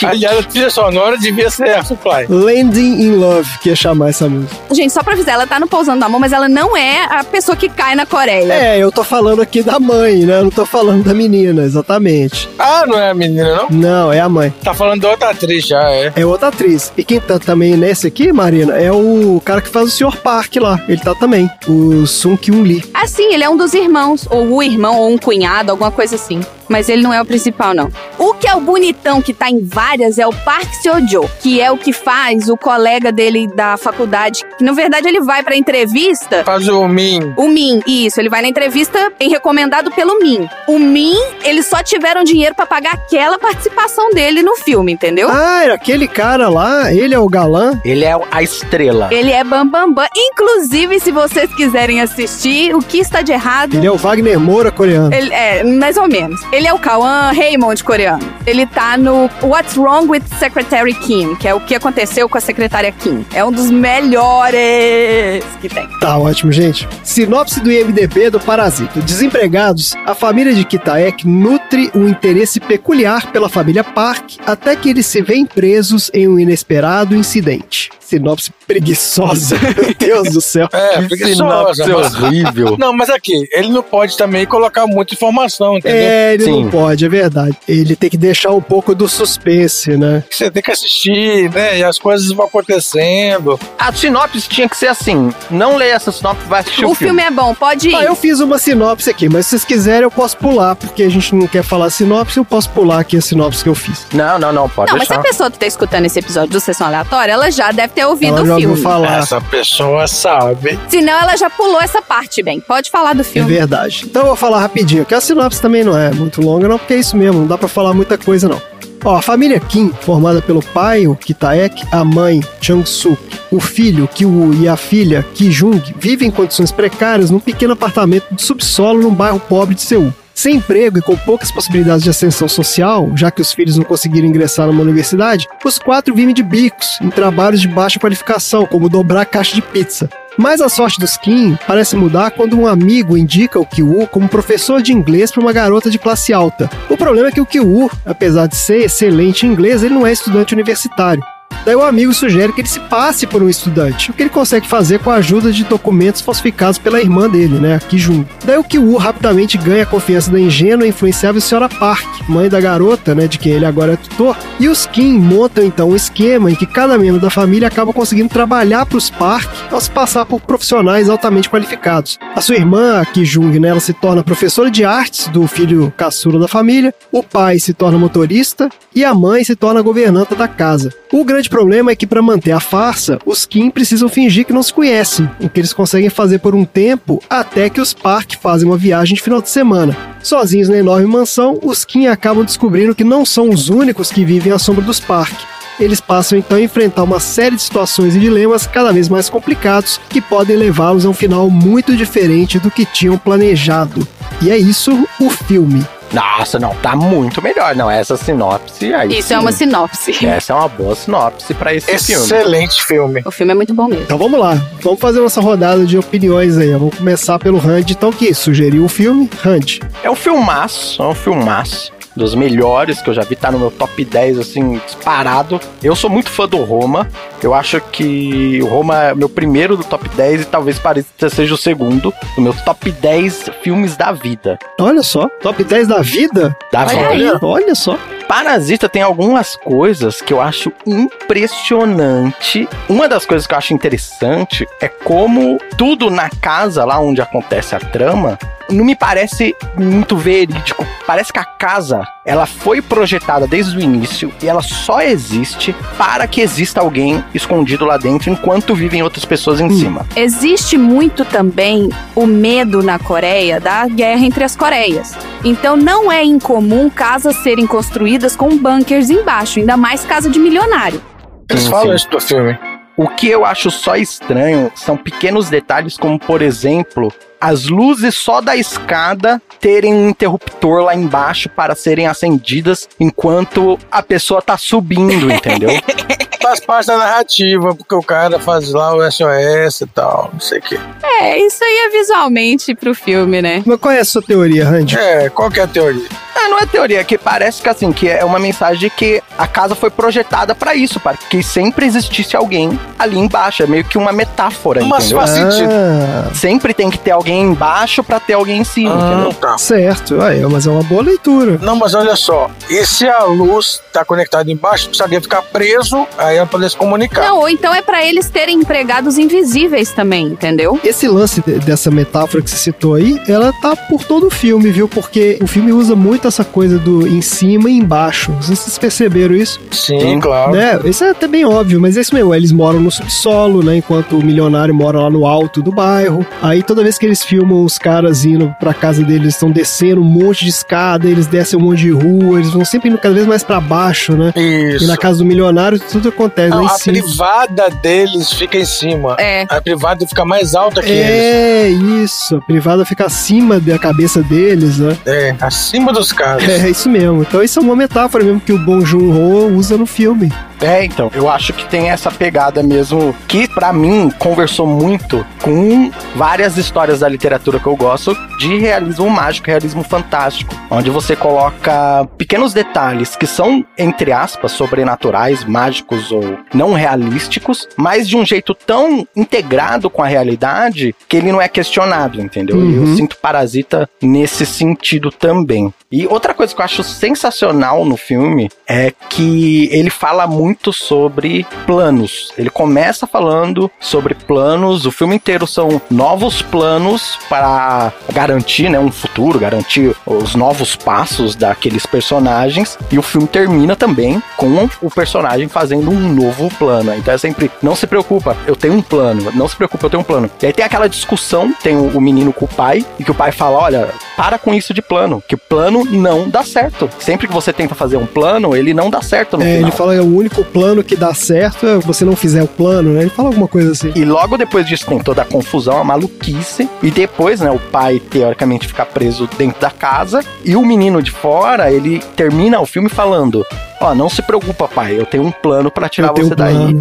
Aliás, a trilha sonora devia ser a Supply. Landing in Love, que ia chamar essa música. Gente, só pra avisar, ela tá no Pousando do Amor, mas ela não é a pessoa que cai na Coreia. É, eu tô falando aqui da mãe, né? Eu não tô falando da menina, exatamente. Ah, não é a menina, não? Não, é a mãe. Tá falando de outra atriz já, é. É outra atriz. E quem tá também nesse aqui, Marina, é o cara que faz o Sr. Park lá. Ele tá também. O Sung Kyun Lee. Assim, ele é um dos irmãos, ou o irmão, ou um cunhado, alguma coisa assim. Mas ele não é o principal, não. O que é o bonitão que tá em várias é o Park Seo-jo, que é o que faz o colega dele da faculdade, que na verdade ele vai pra entrevista Faz o Min. O Min, isso, ele vai na entrevista em recomendado pelo Min. O Min, eles só tiveram dinheiro pra pagar aquela participação dele no filme, entendeu? Ah, era aquele cara lá, ele é o galã. Ele é a estrela. Ele é bam bam bam. Inclusive, se vocês quiserem assistir, o que está de errado? Ele é o Wagner Moura coreano. Ele é, mais ou menos. Ele é o Kawan Raymond coreano. Ele tá no What's Wrong with Secretary Kim, que é o que aconteceu com a secretária Kim. É um dos melhores que tem. Tá ótimo, gente. Sinopse do IMDB do Parasita. Desempregados, a família de Kitaek nutre um interesse peculiar pela família Park até que eles se veem presos em um inesperado incidente. Sinopse preguiçosa. Meu Deus do céu. É, Que preguiçosa. sinopse mas- horrível. Não, mas aqui, ele não pode também colocar muita informação, entendeu? É, ele Sim. não pode, é verdade. Ele tem que deixar um pouco do suspense, né? Você tem que assistir, né? E as coisas vão acontecendo. A sinopse tinha que ser assim. Não leia essa sinopse, vai assistir o, O filme é bom, pode ir. Ah, eu fiz uma sinopse aqui, mas se vocês quiserem eu posso pular, porque a gente não quer falar sinopse, eu posso pular aqui a sinopse que eu fiz. Não, não, não, pode Não, mas se deixar. a pessoa que tá escutando esse episódio do Sessão Aleatória, ela já deve ter ouvido Ela já o ouviu filme. falar. Essa pessoa sabe. Senão ela já pulou essa parte, bem. Pode falar do É filme. verdade. Então eu vou falar rapidinho, que a sinopse também não é muito longa, não, porque é isso mesmo, não dá pra falar muita coisa não. Ó, a família Kim, formada pelo pai, o Kitaek, a mãe, Chang-suk, o filho, Ki-woo, e a filha, Ki-jung, vivem em condições precárias num pequeno apartamento de subsolo num bairro pobre de Seul. Sem emprego e com poucas possibilidades de ascensão social, já que os filhos não conseguiram ingressar numa universidade, os quatro vivem de bicos, em trabalhos de baixa qualificação, como dobrar caixa de pizza. Mas a sorte do Skin parece mudar quando um amigo indica o Kyu como professor de inglês para uma garota de classe alta. O problema é que o Kyu, apesar de ser excelente em inglês, ele não é estudante universitário. Daí o amigo sugere que ele se passe por um estudante, o que ele consegue fazer com a ajuda de documentos falsificados pela irmã dele, né, a Kijun. Daí o Kyu rapidamente ganha a confiança da ingênua e influenciável Sra. Park, mãe da garota, né, de quem ele agora é tutor, e os Kim montam então um esquema em que cada membro da família acaba conseguindo trabalhar para os Park ao se passar por profissionais altamente qualificados. A sua irmã, a Kijung, né, ela se torna professora de artes do filho caçula da família, o pai se torna motorista e a mãe se torna governanta da casa. O grande problema é que para manter a farsa, os Kim precisam fingir que não se conhecem, o que eles conseguem fazer por um tempo até que os Park fazem uma viagem de final de semana. Sozinhos na enorme mansão, os Kim acabam descobrindo que não são os únicos que vivem à sombra dos Park. Eles passam então a enfrentar uma série de situações e dilemas cada vez mais complicados que podem levá-los a um final muito diferente do que tinham planejado. E é isso o filme. Nossa, não, tá muito melhor. Não, essa sinopse aí. Isso sim. é uma sinopse. Essa é uma boa sinopse pra esse filme. Excelente filme. O filme é muito bom mesmo. Então vamos lá, vamos fazer nossa rodada de opiniões aí. Vamos começar pelo Randy, então que sugeriu o filme, Randy. É um filmaço, é um filmaço. Dos melhores que eu já vi, tá no meu top 10, assim, disparado. Eu sou muito fã do Roma. Eu acho que o Roma é meu primeiro do top 10 e talvez Parasita seja o segundo do meu top 10 filmes da vida. Olha só, top 10 da vida? Da Olha vida. Olha só. Parasita tem algumas coisas que eu acho impressionante. Uma das coisas que eu acho interessante é como tudo na casa, lá onde acontece a trama, não me parece muito verídico. Parece que a casa, ela foi projetada desde o início e ela só existe para que exista alguém escondido lá dentro enquanto vivem outras pessoas em cima. Existe muito também o medo na Coreia da guerra entre as Coreias. Então não é incomum casas serem construídas com bunkers embaixo, ainda mais casa de milionário. Eles falam sim. isso do filme. O que eu acho só estranho são pequenos detalhes, como por exemplo, as luzes só da escada terem um interruptor lá embaixo para serem acendidas enquanto a pessoa tá subindo, entendeu? Faz parte da narrativa, porque o cara faz lá o SOS e tal, não sei o quê. É, isso aí é visualmente pro filme, né? Mas qual é a sua teoria, Randy? É, qual que é a teoria? Ah, não é teoria, é que parece que assim, que é uma mensagem de que a casa foi projetada para isso, para que sempre existisse alguém ali embaixo, é meio que uma metáfora, Mas entendeu? faz sentido. Ah, Sempre tem que ter alguém embaixo para ter alguém em cima, Ah, entendeu? tá. certo. Aí, mas é uma boa leitura. Não, mas olha só, e se a luz tá conectada embaixo, se alguém ficar preso, aí ela poder se comunicar. Não, ou então é pra eles terem empregados invisíveis também, entendeu? Esse lance de- dessa metáfora que você citou aí, ela tá por todo o filme, viu? Porque o filme usa muito essa coisa do em cima e embaixo. Não sei se vocês perceberam isso. Sim, Sim. claro. Né? Isso é até bem óbvio, mas é isso mesmo. Eles moram no subsolo, né? Enquanto o milionário mora lá no alto do bairro. Aí toda vez que eles filmam os caras indo pra casa deles, eles estão descendo um monte de escada, eles descem um monte de rua, eles vão sempre indo cada vez mais pra baixo, né? E Isso. na casa do milionário tudo acontece Não, lá em a cima. privada deles fica em cima. É. A privada fica mais alta que eles. É isso, a privada fica acima da cabeça deles, né? É, acima dos caras. É isso mesmo. Então isso é uma metáfora mesmo que o Bong Joon-ho usa no filme. É, então, eu acho que tem essa pegada mesmo que pra mim conversou muito com várias histórias da literatura que eu gosto de realismo mágico, realismo fantástico, onde você coloca pequenos detalhes que são entre aspas sobrenaturais, mágicos ou não realísticos, mas de um jeito tão integrado com a realidade que ele não é questionado, entendeu? E Uhum. eu sinto Parasita nesse sentido também. E outra coisa que eu acho sensacional no filme é que ele fala muito sobre planos. Ele começa falando sobre planos, o filme inteiro são novos planos para garantir, né, um futuro, garantir os novos passos daqueles personagens. E o filme termina também com o personagem fazendo um novo plano. Então é sempre, não se preocupa, eu tenho um plano, não se preocupa, eu tenho um plano. E aí tem aquela discussão, tem o, o menino com o pai, e que o pai fala, olha, para com isso de plano, que plano não dá certo. Sempre que você tenta fazer um plano, ele não dá certo no É, final. ele fala que o único plano que dá certo é você não fizer o plano, né? Ele fala alguma coisa assim. E logo depois disso tem toda a confusão, a maluquice. E depois, né, o pai, teoricamente, fica preso dentro da casa. E o menino de fora, ele termina o filme falando: ó, não se preocupa, pai, eu tenho um plano pra tirar Eu você um daí. plano.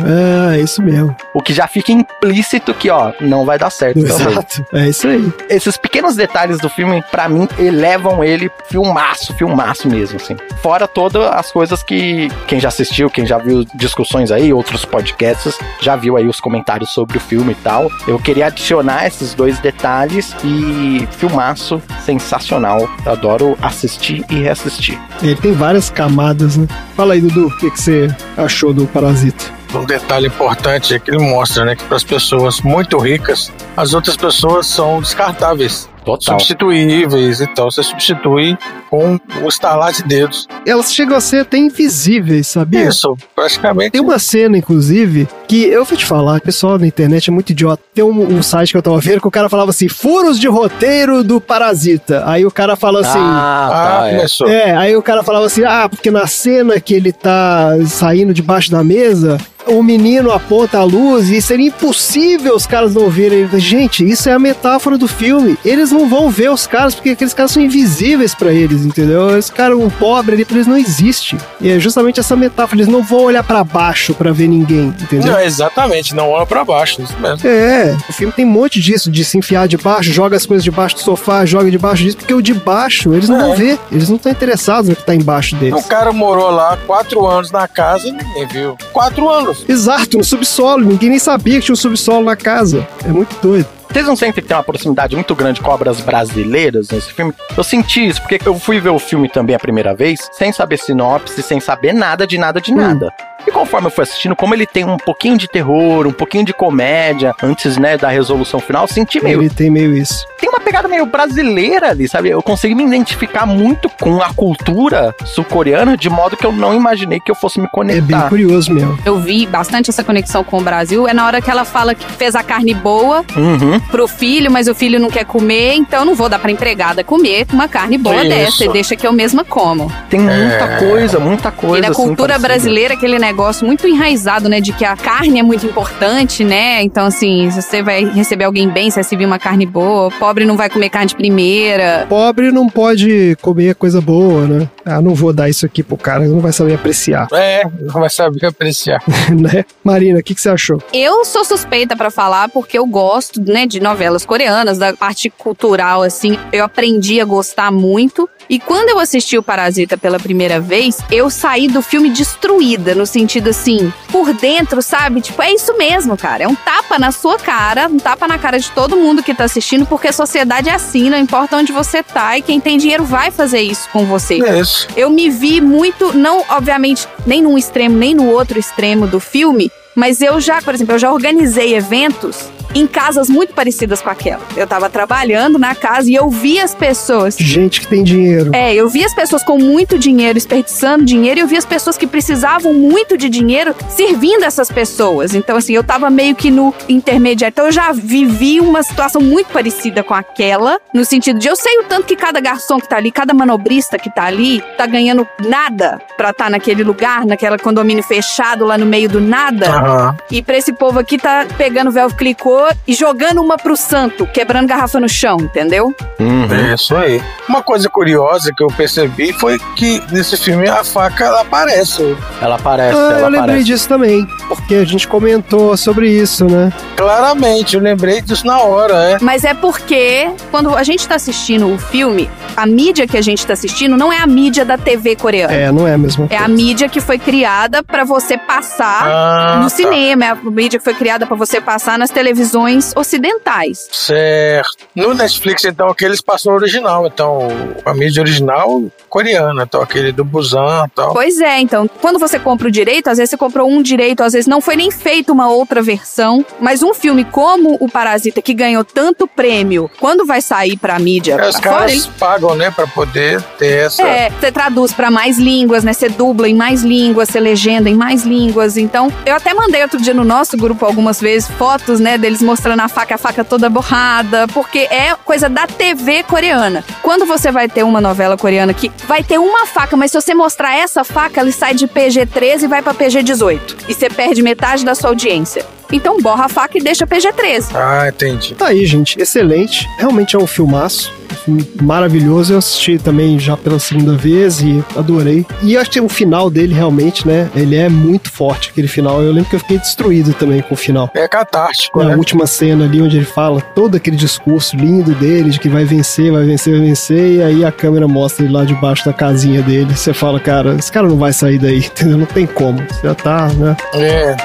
É, é isso mesmo. O que já fica implícito que, ó, não vai dar certo também. Exato. É isso aí. Esses pequenos detalhes do filme, pra mim, elevam ele filmaço, filmaço mesmo, assim. Fora todas as coisas que quem já assistiu, quem já viu discussões aí, outros podcasts, já viu aí os comentários sobre o filme e tal. Eu queria adicionar esses dois detalhes e filmaço sensacional. Eu adoro assistir e reassistir. Ele tem várias camadas, né? Fala aí, Dudu, o que, você achou do Parasita? Um detalhe importante é que ele mostra, né, que para as pessoas muito ricas, as outras pessoas são descartáveis, Total. substituíveis e tal. Você substitui com o estalar de dedos. Elas chegam a ser até invisíveis, sabia? Isso, praticamente. Tem uma cena, inclusive, que eu vou te falar, o pessoal na internet é muito idiota. Tem um, um site que eu tava vendo que o cara falava assim: furos de roteiro do Parasita. Aí o cara fala assim. ah, Ah, tá, é. começou. É, aí o cara falava assim: ah, porque na cena que ele tá saindo debaixo da mesa, o menino aponta a luz e seria impossível os caras não verem. Gente, isso é a metáfora do filme. Eles não vão ver os caras porque aqueles caras são invisíveis pra eles, entendeu? Esse cara, um pobre ali, pra eles não existe. E é justamente essa metáfora. Eles não vão olhar pra baixo pra ver ninguém, entendeu? Não, exatamente, não olha pra baixo, isso mesmo. É, o filme tem um monte disso, de se enfiar debaixo, joga as coisas debaixo do sofá, joga debaixo disso, porque o de baixo eles não É. vão ver, eles não estão interessados no que tá embaixo deles. O cara morou lá quatro anos na casa e ninguém viu. Quatro anos. Exato, no subsolo, ninguém nem sabia que tinha um subsolo na casa. É muito doido. Vocês não sentem que tem uma proximidade muito grande com obras brasileiras nesse filme? Eu senti isso, porque eu fui ver o filme também a primeira vez, sem saber sinopse, sem saber nada de nada de Hum. nada. E conforme eu fui assistindo, como ele tem um pouquinho de terror, um pouquinho de comédia, antes, né, da resolução final, eu senti meio. Ele tem meio isso. Tem uma pegada meio brasileira ali, sabe? Eu consegui me identificar muito com a cultura sul-coreana, de modo que eu não imaginei que eu fosse me É bem conectar. curioso mesmo. Eu vi bastante essa conexão com o Brasil. É na hora que ela fala que fez a carne boa Uhum. pro filho, mas o filho não quer comer, então não vou dar pra empregada comer uma carne boa Isso. dessa e deixa que eu mesma como. Tem muita É. coisa, muita coisa. e na assim, cultura parecida. brasileira, aquele negócio muito enraizado, né? De que a carne é muito importante, né? Então, assim, se você vai receber alguém bem, você vai servir uma carne boa. Pobre não vai comer carne de primeira. Pobre não pode comer coisa boa, né? Ah, não vou dar isso aqui pro cara, não vai saber apreciar, É, não vai saber apreciar. né? Marina, o que, que você achou? Eu sou suspeita pra falar porque eu gosto, né, de novelas coreanas, da parte cultural, assim. Eu aprendi a gostar muito. E quando eu assisti o Parasita pela primeira vez, eu saí do filme destruída, no sentido assim, por dentro, sabe? Tipo, é isso mesmo, cara. É um tapa na sua cara, um tapa na cara de todo mundo que tá assistindo, porque a sociedade é assim, não importa onde você tá, e quem tem dinheiro vai fazer isso com você. É isso. Eu me vi muito, não, obviamente, nem num extremo, nem no outro extremo do filme, mas eu já, por exemplo, eu já organizei eventos em casas muito parecidas com aquela. Eu tava trabalhando na casa e eu vi as pessoas. Gente que tem dinheiro. É, eu vi as pessoas com muito dinheiro desperdiçando dinheiro e eu vi as pessoas que precisavam muito de dinheiro servindo essas pessoas. Então, assim, eu tava meio que no intermediário. Então, eu já vivi uma situação muito parecida com aquela, no sentido de eu sei o tanto que cada garçom que tá ali, cada manobrista que tá ali, tá ganhando nada pra estar naquele lugar, naquela condomínio fechado lá no meio do nada. Aham. E pra esse povo aqui tá pegando clicô e jogando uma pro santo, quebrando garrafa no chão, entendeu? Uhum. É isso aí. Uma coisa curiosa que eu percebi foi que nesse filme a faca ela aparece. Ela aparece, Ah, ela eu lembrei aparece. disso também, porque a gente comentou sobre isso, né? Claramente, eu lembrei disso na hora, é. Mas é porque quando a gente tá assistindo o filme, a mídia que a gente tá assistindo não é a mídia da TV coreana. É, não é a mesma É a mídia que foi criada pra você passar Ah, no tá. cinema, é a mídia que foi criada pra você passar nas televisões ocidentais. Certo. No Netflix, então, aqueles passam o original. Então, a mídia original coreana. Então, aquele do Busan e tal. Pois é, então, quando você compra o direito, às vezes você comprou um direito, às vezes não foi nem feita uma outra versão, mas um filme como o Parasita, que ganhou tanto prêmio, quando vai sair pra mídia É, os pra fora, caras ele pagam, né, pra poder ter essa. É, você traduz pra mais línguas, né? Você dubla em mais línguas, você legenda em mais línguas. Então, eu até mandei outro dia no nosso grupo algumas vezes fotos, né, deles mostrando a faca, a faca toda borrada, porque é coisa da TV coreana. Quando você vai ter uma novela coreana que vai ter uma faca, mas se você mostrar essa faca, ela sai de PG-13 e vai pra PG-18. E você perde metade da sua audiência. Então, borra a faca e deixa PG-13. Ah, entendi. Tá aí, gente. Excelente. Realmente é um filmaço. Um filme maravilhoso. Eu assisti também já pela segunda vez e adorei. E eu achei o final dele realmente, né? Ele é muito forte, aquele final. Eu lembro que eu fiquei destruído também com o final. É catártico, Na né? última cena ali, onde ele fala todo aquele discurso lindo dele, de que vai vencer, vai vencer, vai vencer, e aí a câmera mostra ele lá debaixo da casinha dele. Você fala, cara, esse cara não vai sair daí, entendeu? Não tem como. Já tá, né? É,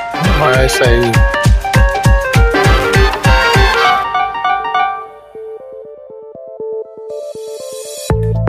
é isso aí.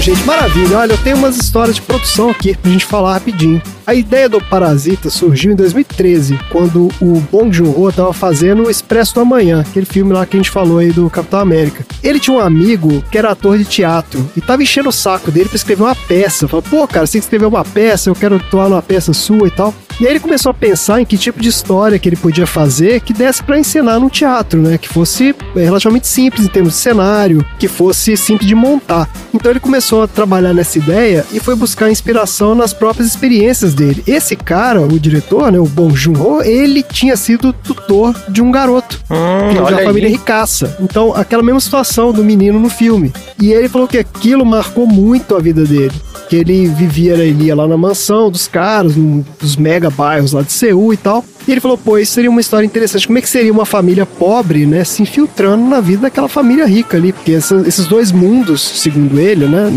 Gente. Maravilha. Olha, eu tenho umas histórias de produção aqui pra gente falar rapidinho. A ideia do Parasita surgiu em 2013, quando o Bong Joon-ho tava fazendo o Expresso do Amanhã, aquele filme lá que a gente falou aí do Capitão América. Ele tinha um amigo que era ator de teatro e tava enchendo o saco dele pra escrever uma peça. Falou, pô, cara, você tem que escrever uma peça, eu quero atuar numa peça sua e tal. E aí ele começou a pensar em que tipo de história que ele podia fazer que desse pra encenar no teatro, né? Que fosse é, relativamente simples em termos de cenário, que fosse simples de montar. Então ele começou a trabalhar nessa ideia e foi buscar inspiração nas próprias experiências dele. Esse cara, o diretor, né, o Bong Joon-ho, ele tinha sido tutor de um garoto Hum, de uma família aí. ricaça. Então, aquela mesma situação do menino no filme. E ele falou que aquilo marcou muito a vida dele. Que ele vivia, né, ele ia lá na mansão dos caras, dos mega bairros lá de Seul e tal. E ele falou, pô, isso seria uma história interessante. Como é que seria uma família pobre, né, se infiltrando na vida daquela família rica ali? Porque essa- esses dois mundos, segundo ele, né,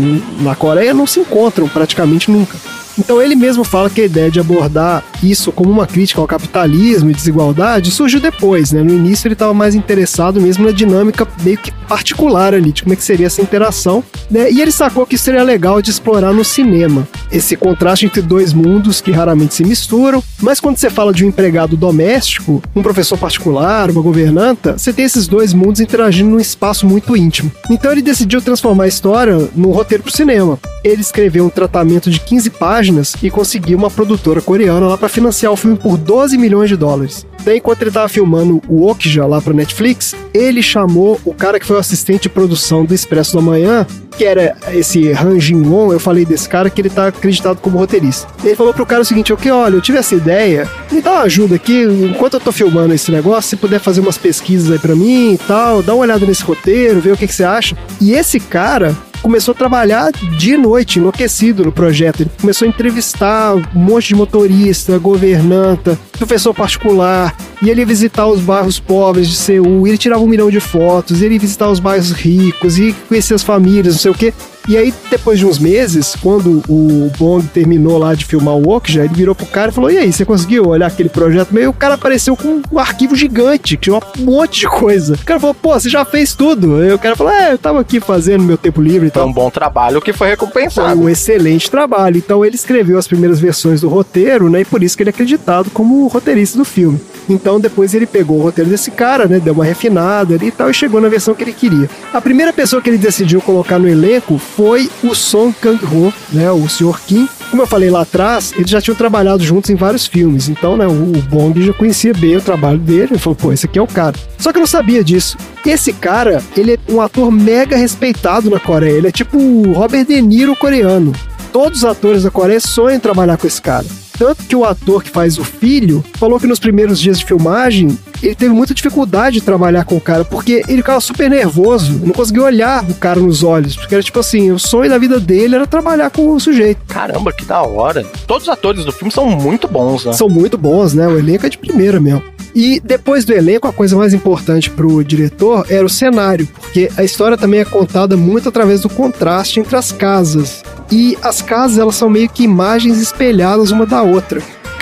na Coreia não se encontram praticamente nunca. Então ele mesmo fala que a ideia de abordar isso como uma crítica ao capitalismo e desigualdade surgiu depois, né? No início ele estava mais interessado mesmo na dinâmica meio que particular ali, de como é que seria essa interação, né? E ele sacou que seria legal de explorar no cinema. Esse contraste entre dois mundos que raramente se misturam, mas quando você fala de um empregado doméstico, um professor particular, uma governanta, você tem esses dois mundos interagindo num espaço muito íntimo. Então ele decidiu transformar a história num roteiro para cinema. Ele escreveu um tratamento de 15 páginas e conseguiu uma produtora coreana lá para financiar o filme por 12 milhões de dólares. Daí, enquanto ele estava filmando o Okja lá para Netflix, ele chamou o cara que foi o assistente de produção do Expresso do Amanhã, que era esse Han Jin-won, eu falei desse cara que ele tá acreditado como roteirista. Ele falou pro cara o seguinte, ok, olha, eu tive essa ideia, me dá uma ajuda aqui, enquanto eu tô filmando esse negócio, se puder fazer umas pesquisas aí pra mim e tal, dá uma olhada nesse roteiro, ver o que, que você acha. E esse cara começou a trabalhar de noite, enlouquecido no projeto. Ele começou a entrevistar um monte de motorista, governanta, professor particular, e ele ia visitar os bairros pobres de Seul, e ele tirava um milhão de fotos, e ele ia visitar os bairros ricos, e conhecer as famílias, não sei o quê. E aí, depois de uns meses, quando o Bong terminou lá de filmar o Okja, ele virou pro cara e falou: E aí, você conseguiu olhar aquele projeto? Meio o cara apareceu com um arquivo gigante, que tinha um monte de coisa. O cara falou: Pô, você já fez tudo. Aí o cara falou: É, eu tava aqui fazendo meu tempo livre e Foi tal. um bom trabalho que foi Foi recompensado. um excelente trabalho. Então ele escreveu as primeiras versões do roteiro, né? E por isso que ele é acreditado como o roteirista do filme. Então depois ele pegou o roteiro desse cara, né? Deu uma refinada ali e tal, e chegou na versão que ele queria. A primeira pessoa que ele decidiu colocar no elenco foi o Song Kang-ho, né? O Sr. Kim. Como eu falei lá atrás, eles já tinham trabalhado juntos em vários filmes. Então, né, o Bong já conhecia bem o trabalho dele. Ele falou, pô, esse aqui é o cara. Só que eu não sabia disso. Esse cara, ele é um ator mega respeitado na Coreia. Ele é tipo o Robert De Niro coreano. Todos os atores da Coreia sonham em trabalhar com esse cara. Tanto que o ator que faz o filho falou que nos primeiros dias de filmagem ele teve muita dificuldade de trabalhar com o cara, porque ele ficava super nervoso, não conseguia olhar o cara nos olhos, porque era tipo assim, o sonho da vida dele era trabalhar com o sujeito. Caramba, que da hora. Todos os atores do filme são muito bons, né? São muito bons, né? O elenco é de primeira mesmo. E depois do elenco, a coisa mais importante pro diretor era o cenário, porque a história também é contada muito através do contraste entre as casas. E as casas, elas são meio que imagens espelhadas uma da outra.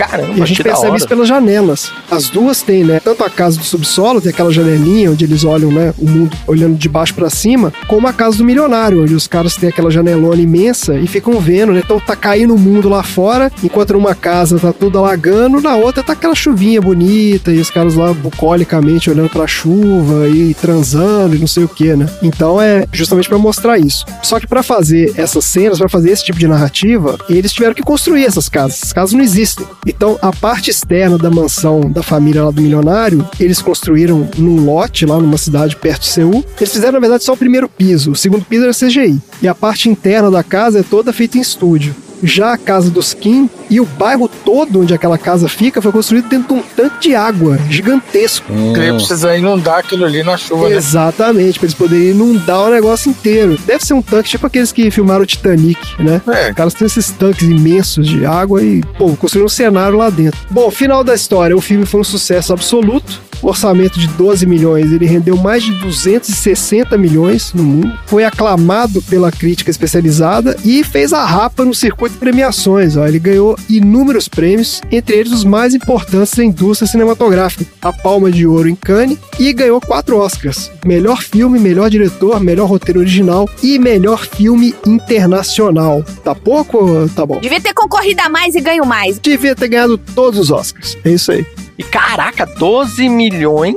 Caramba, E a gente percebe isso pelas janelas. As duas têm, né? Tanto a casa do subsolo, tem aquela janelinha onde eles olham, né? O mundo olhando de baixo pra cima, como a casa do milionário, onde os caras têm aquela janelona imensa e ficam vendo, né? Então tá caindo o mundo lá fora, enquanto numa casa tá tudo alagando, na outra tá aquela chuvinha bonita e os caras lá bucolicamente olhando pra chuva e transando e não sei o que, né? Então é justamente pra mostrar isso. Só que pra fazer essas cenas, pra fazer esse tipo de narrativa, eles tiveram que construir essas casas. Essas casas não existem. Então a parte externa da mansão da família lá do milionário, eles construíram num lote lá numa cidade perto de Seul. Eles fizeram na verdade só o primeiro piso, o segundo piso era CGI. E a parte interna da casa é toda feita em estúdio. Já a casa dos Kim e o bairro todo onde aquela casa fica foi construído dentro de um tanque de água gigantesco. Porque aí precisa inundar aquilo ali na chuva, né? Exatamente, pra eles poderem inundar o negócio inteiro. Deve ser um tanque tipo aqueles que filmaram o Titanic, né? É. Os caras têm esses tanques imensos de água e, pô, construíram um cenário lá dentro. Bom, final da história, o filme foi um sucesso absoluto. Orçamento de 12 milhões, ele rendeu mais de 260 milhões no mundo. Foi aclamado pela crítica especializada e fez a rapa no circuito de premiações. Ó. Ele ganhou inúmeros prêmios, entre eles os mais importantes da indústria cinematográfica. A Palma de Ouro em Cannes e ganhou quatro Oscars: melhor filme, melhor diretor, melhor roteiro original e melhor filme internacional. Tá pouco ou tá bom? Devia ter concorrido a mais e ganho mais. Devia ter ganhado todos os Oscars. É isso aí. E caraca, 12 milhões.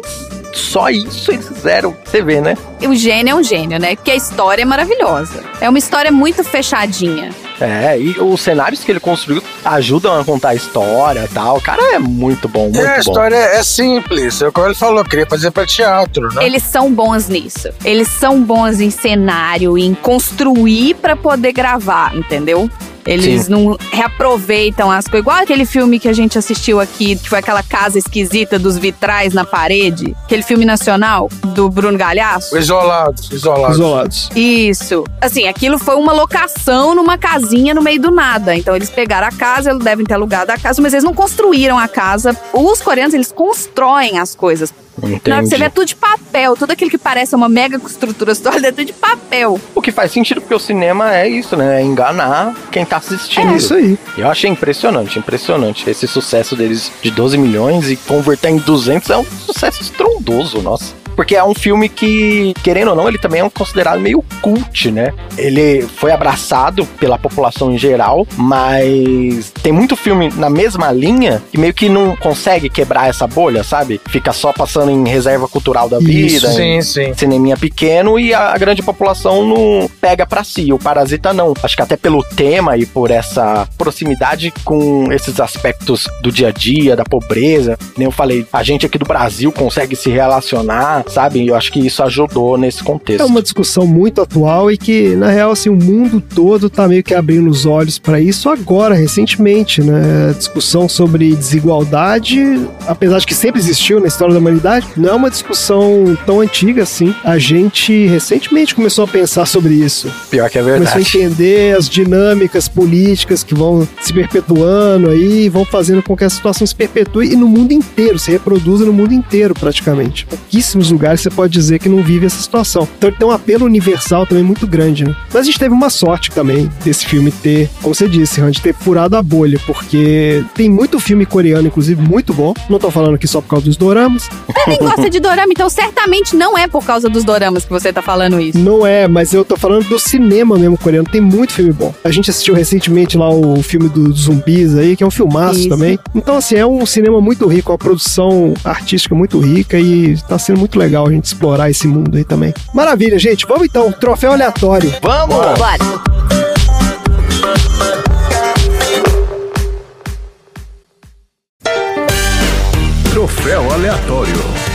Só isso eles fizeram. Você vê, né? O gênio é um gênio, né? Porque a história é maravilhosa. É uma história muito fechadinha. É, e os cenários que ele construiu ajudam a contar a história e tal. O cara é muito bom, muito É, a bom. história é simples. É o que ele falou, queria fazer pra teatro, né? Eles são bons nisso. Eles são bons em cenário, em construir pra poder gravar, entendeu? Eles Sim. não reaproveitam as coisas. Igual aquele filme que a gente assistiu aqui, que foi aquela casa esquisita dos vitrais na parede. Aquele filme nacional do Bruno Galhaço. Isolados, isolados. Isolados. Isso. Assim, aquilo foi uma locação numa casinha no meio do nada. Então eles pegaram a casa, eles devem ter alugado a casa, mas eles não construíram a casa. Os coreanos, eles constroem as coisas. Que você vê tudo de papel, tudo aquilo que parece uma mega estrutura sólida é tudo de papel. O que faz sentido, porque o cinema é isso, né? É enganar quem tá assistindo. É isso aí. Eu achei impressionante, impressionante. Esse sucesso deles de 12 milhões e converter em 200 é um sucesso estrondoso, nossa. Porque é um filme que, querendo ou não, ele também é considerado meio cult, né? Ele foi abraçado pela população em geral, mas tem muito filme na mesma linha que meio que não consegue quebrar essa bolha, sabe? Fica só passando em reserva cultural da vida, Isso. em Sim, sim. cineminha pequeno e a, a grande população não pega pra si. O Parasita não. Acho que até pelo tema e por essa proximidade com esses aspectos do dia a dia, da pobreza. Nem eu falei, a gente aqui do Brasil consegue se relacionar, sabe? E eu acho que isso ajudou nesse contexto. É uma discussão muito atual e que, na real, assim, o mundo todo tá meio que abrindo os olhos para isso agora, recentemente, né? A discussão sobre desigualdade, apesar de que sempre existiu na história da humanidade, não é uma discussão tão antiga assim. A gente recentemente começou a pensar sobre isso. Pior que é Começou a verdade. entender as dinâmicas políticas que vão se perpetuando aí, vão fazendo com que a situação se perpetue e no mundo inteiro, se reproduza no mundo inteiro praticamente. Pouquíssimos lugares você pode dizer que não vive essa situação. Então ele tem um apelo universal também muito grande, né? Mas a gente teve uma sorte também desse filme ter, como você disse, de ter furado a bolha, porque tem muito filme coreano, inclusive, muito bom. Não tô falando aqui só por causa dos doramas. Você nem gosta de dorama, então certamente não é por causa dos doramas que você tá falando isso. Não é, mas eu tô falando do cinema mesmo coreano. Tem muito filme bom. A gente assistiu recentemente lá o filme dos zumbis aí, que é um filmaço Isso. também. Então, assim, é um cinema muito rico, uma produção artística muito rica e tá sendo muito legal a gente explorar esse mundo aí também. Maravilha, gente. Vamos então, troféu aleatório. Vamos! Bora. Troféu aleatório.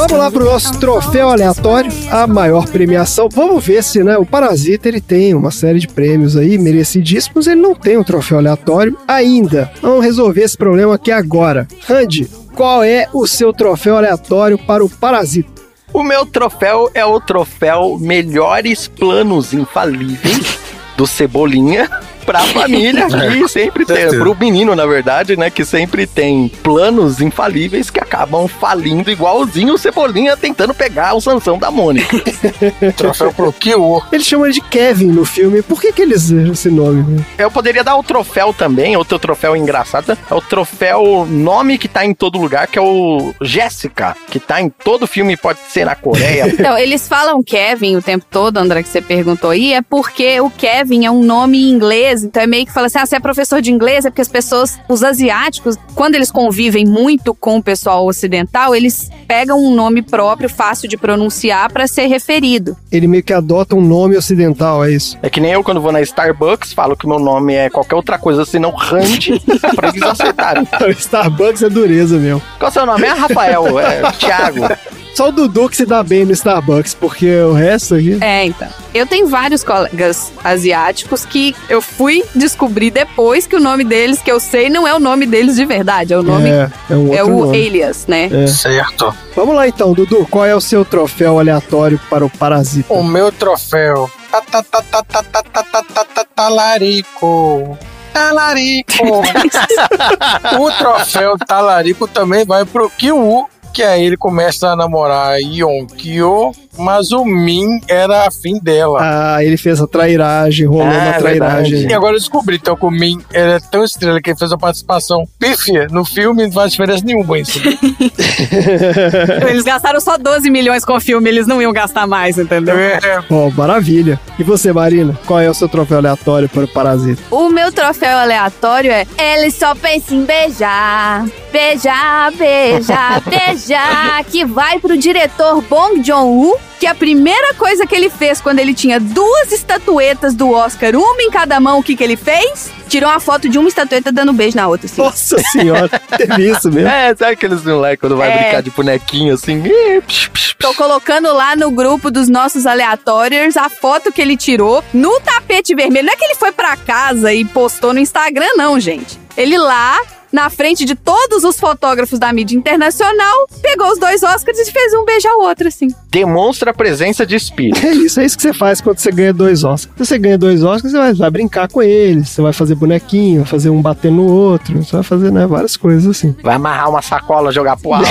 Vamos lá pro nosso troféu aleatório, a maior premiação. Vamos ver se, né, o Parasita ele tem uma série de prêmios aí merecidíssimos, ele não tem um troféu aleatório ainda. Vamos resolver esse problema aqui agora. Randy, qual é o seu troféu aleatório para o Parasita? O meu troféu é o troféu Melhores Planos Infalíveis do Cebolinha pra família que sempre tem, pro menino, na verdade, né, que sempre tem planos infalíveis que acabam falindo igualzinho o Cebolinha tentando pegar o Sansão da Mônica. Troféu pro Kyo. Eles chamam ele de Kevin no filme. Por que, que eles usam esse nome? né? Eu poderia dar o troféu também, outro troféu engraçado, é o troféu nome que tá em todo lugar, que é o Jéssica, que tá em todo filme, pode ser na Coreia. Então, eles falam Kevin o tempo todo, André, que você perguntou aí, é porque o Kevin é um nome em inglês, então é meio que fala assim, ah, você é professor de inglês, é porque as pessoas, os asiáticos, quando eles convivem muito com o pessoal ocidental, eles pegam um nome próprio, fácil de pronunciar, pra ser referido. Ele meio que adota um nome ocidental, é isso. É que nem eu quando vou na Starbucks, falo que meu nome é qualquer outra coisa senão Randy, pra eles acertarem. O Starbucks é dureza mesmo. Qual é o seu nome? É Rafael, é Thiago. Só o Dudu que se dá bem no Starbucks, porque o resto aqui. É, então. Eu tenho vários colegas asiáticos que eu fui descobrir depois que o nome deles, que eu sei, não é o nome deles de verdade. É o nome. É, é, um é o nome. alias, né? É. Certo. Vamos lá então, Dudu. Qual é o seu troféu aleatório para o Parasita? O meu troféu. Talarico. Talarico. o troféu Talarico também vai pro Kiwu que aí ele começa a namorar a Yeon Kyo, mas o Min era afim dela. Ah, ele fez a trairagem, rolou Ah, uma é trairagem. E agora eu descobri então que o Min é tão estrela que ele fez uma participação pífia no filme, não faz diferença nenhuma isso. Eles gastaram só 12 milhões com o filme, eles não iam gastar mais, entendeu? É, Ó, maravilha. E você, Marina? Qual é o seu troféu aleatório para o Parasita? O meu troféu aleatório é Ele só pensa em beijar, beijar, beijar, beijar Que vai pro diretor Bong Joon-woo Que a primeira coisa que ele fez quando ele tinha duas estatuetas do Oscar, uma em cada mão, o que, que ele fez? Tirou uma foto de uma estatueta dando um beijo na outra, assim. Nossa senhora, teve isso mesmo. É, sabe aqueles moleques quando vai É. brincar de bonequinho assim? Tô colocando lá no grupo dos nossos aleatórios a foto que ele tirou no tapete vermelho. Não é que ele foi pra casa e postou no Instagram, não, gente. Ele lá, na frente de todos os fotógrafos da mídia internacional, pegou os dois Oscars e fez um beijo ao outro, assim. Demonstra a presença de espírito. É isso, é isso que você faz quando você ganha dois Oscars. Se você ganha dois Oscars, você vai, vai brincar com eles, você vai fazer bonequinho, vai fazer um bater no outro, você vai fazer né, várias coisas assim. Vai amarrar uma sacola, jogar pro alto.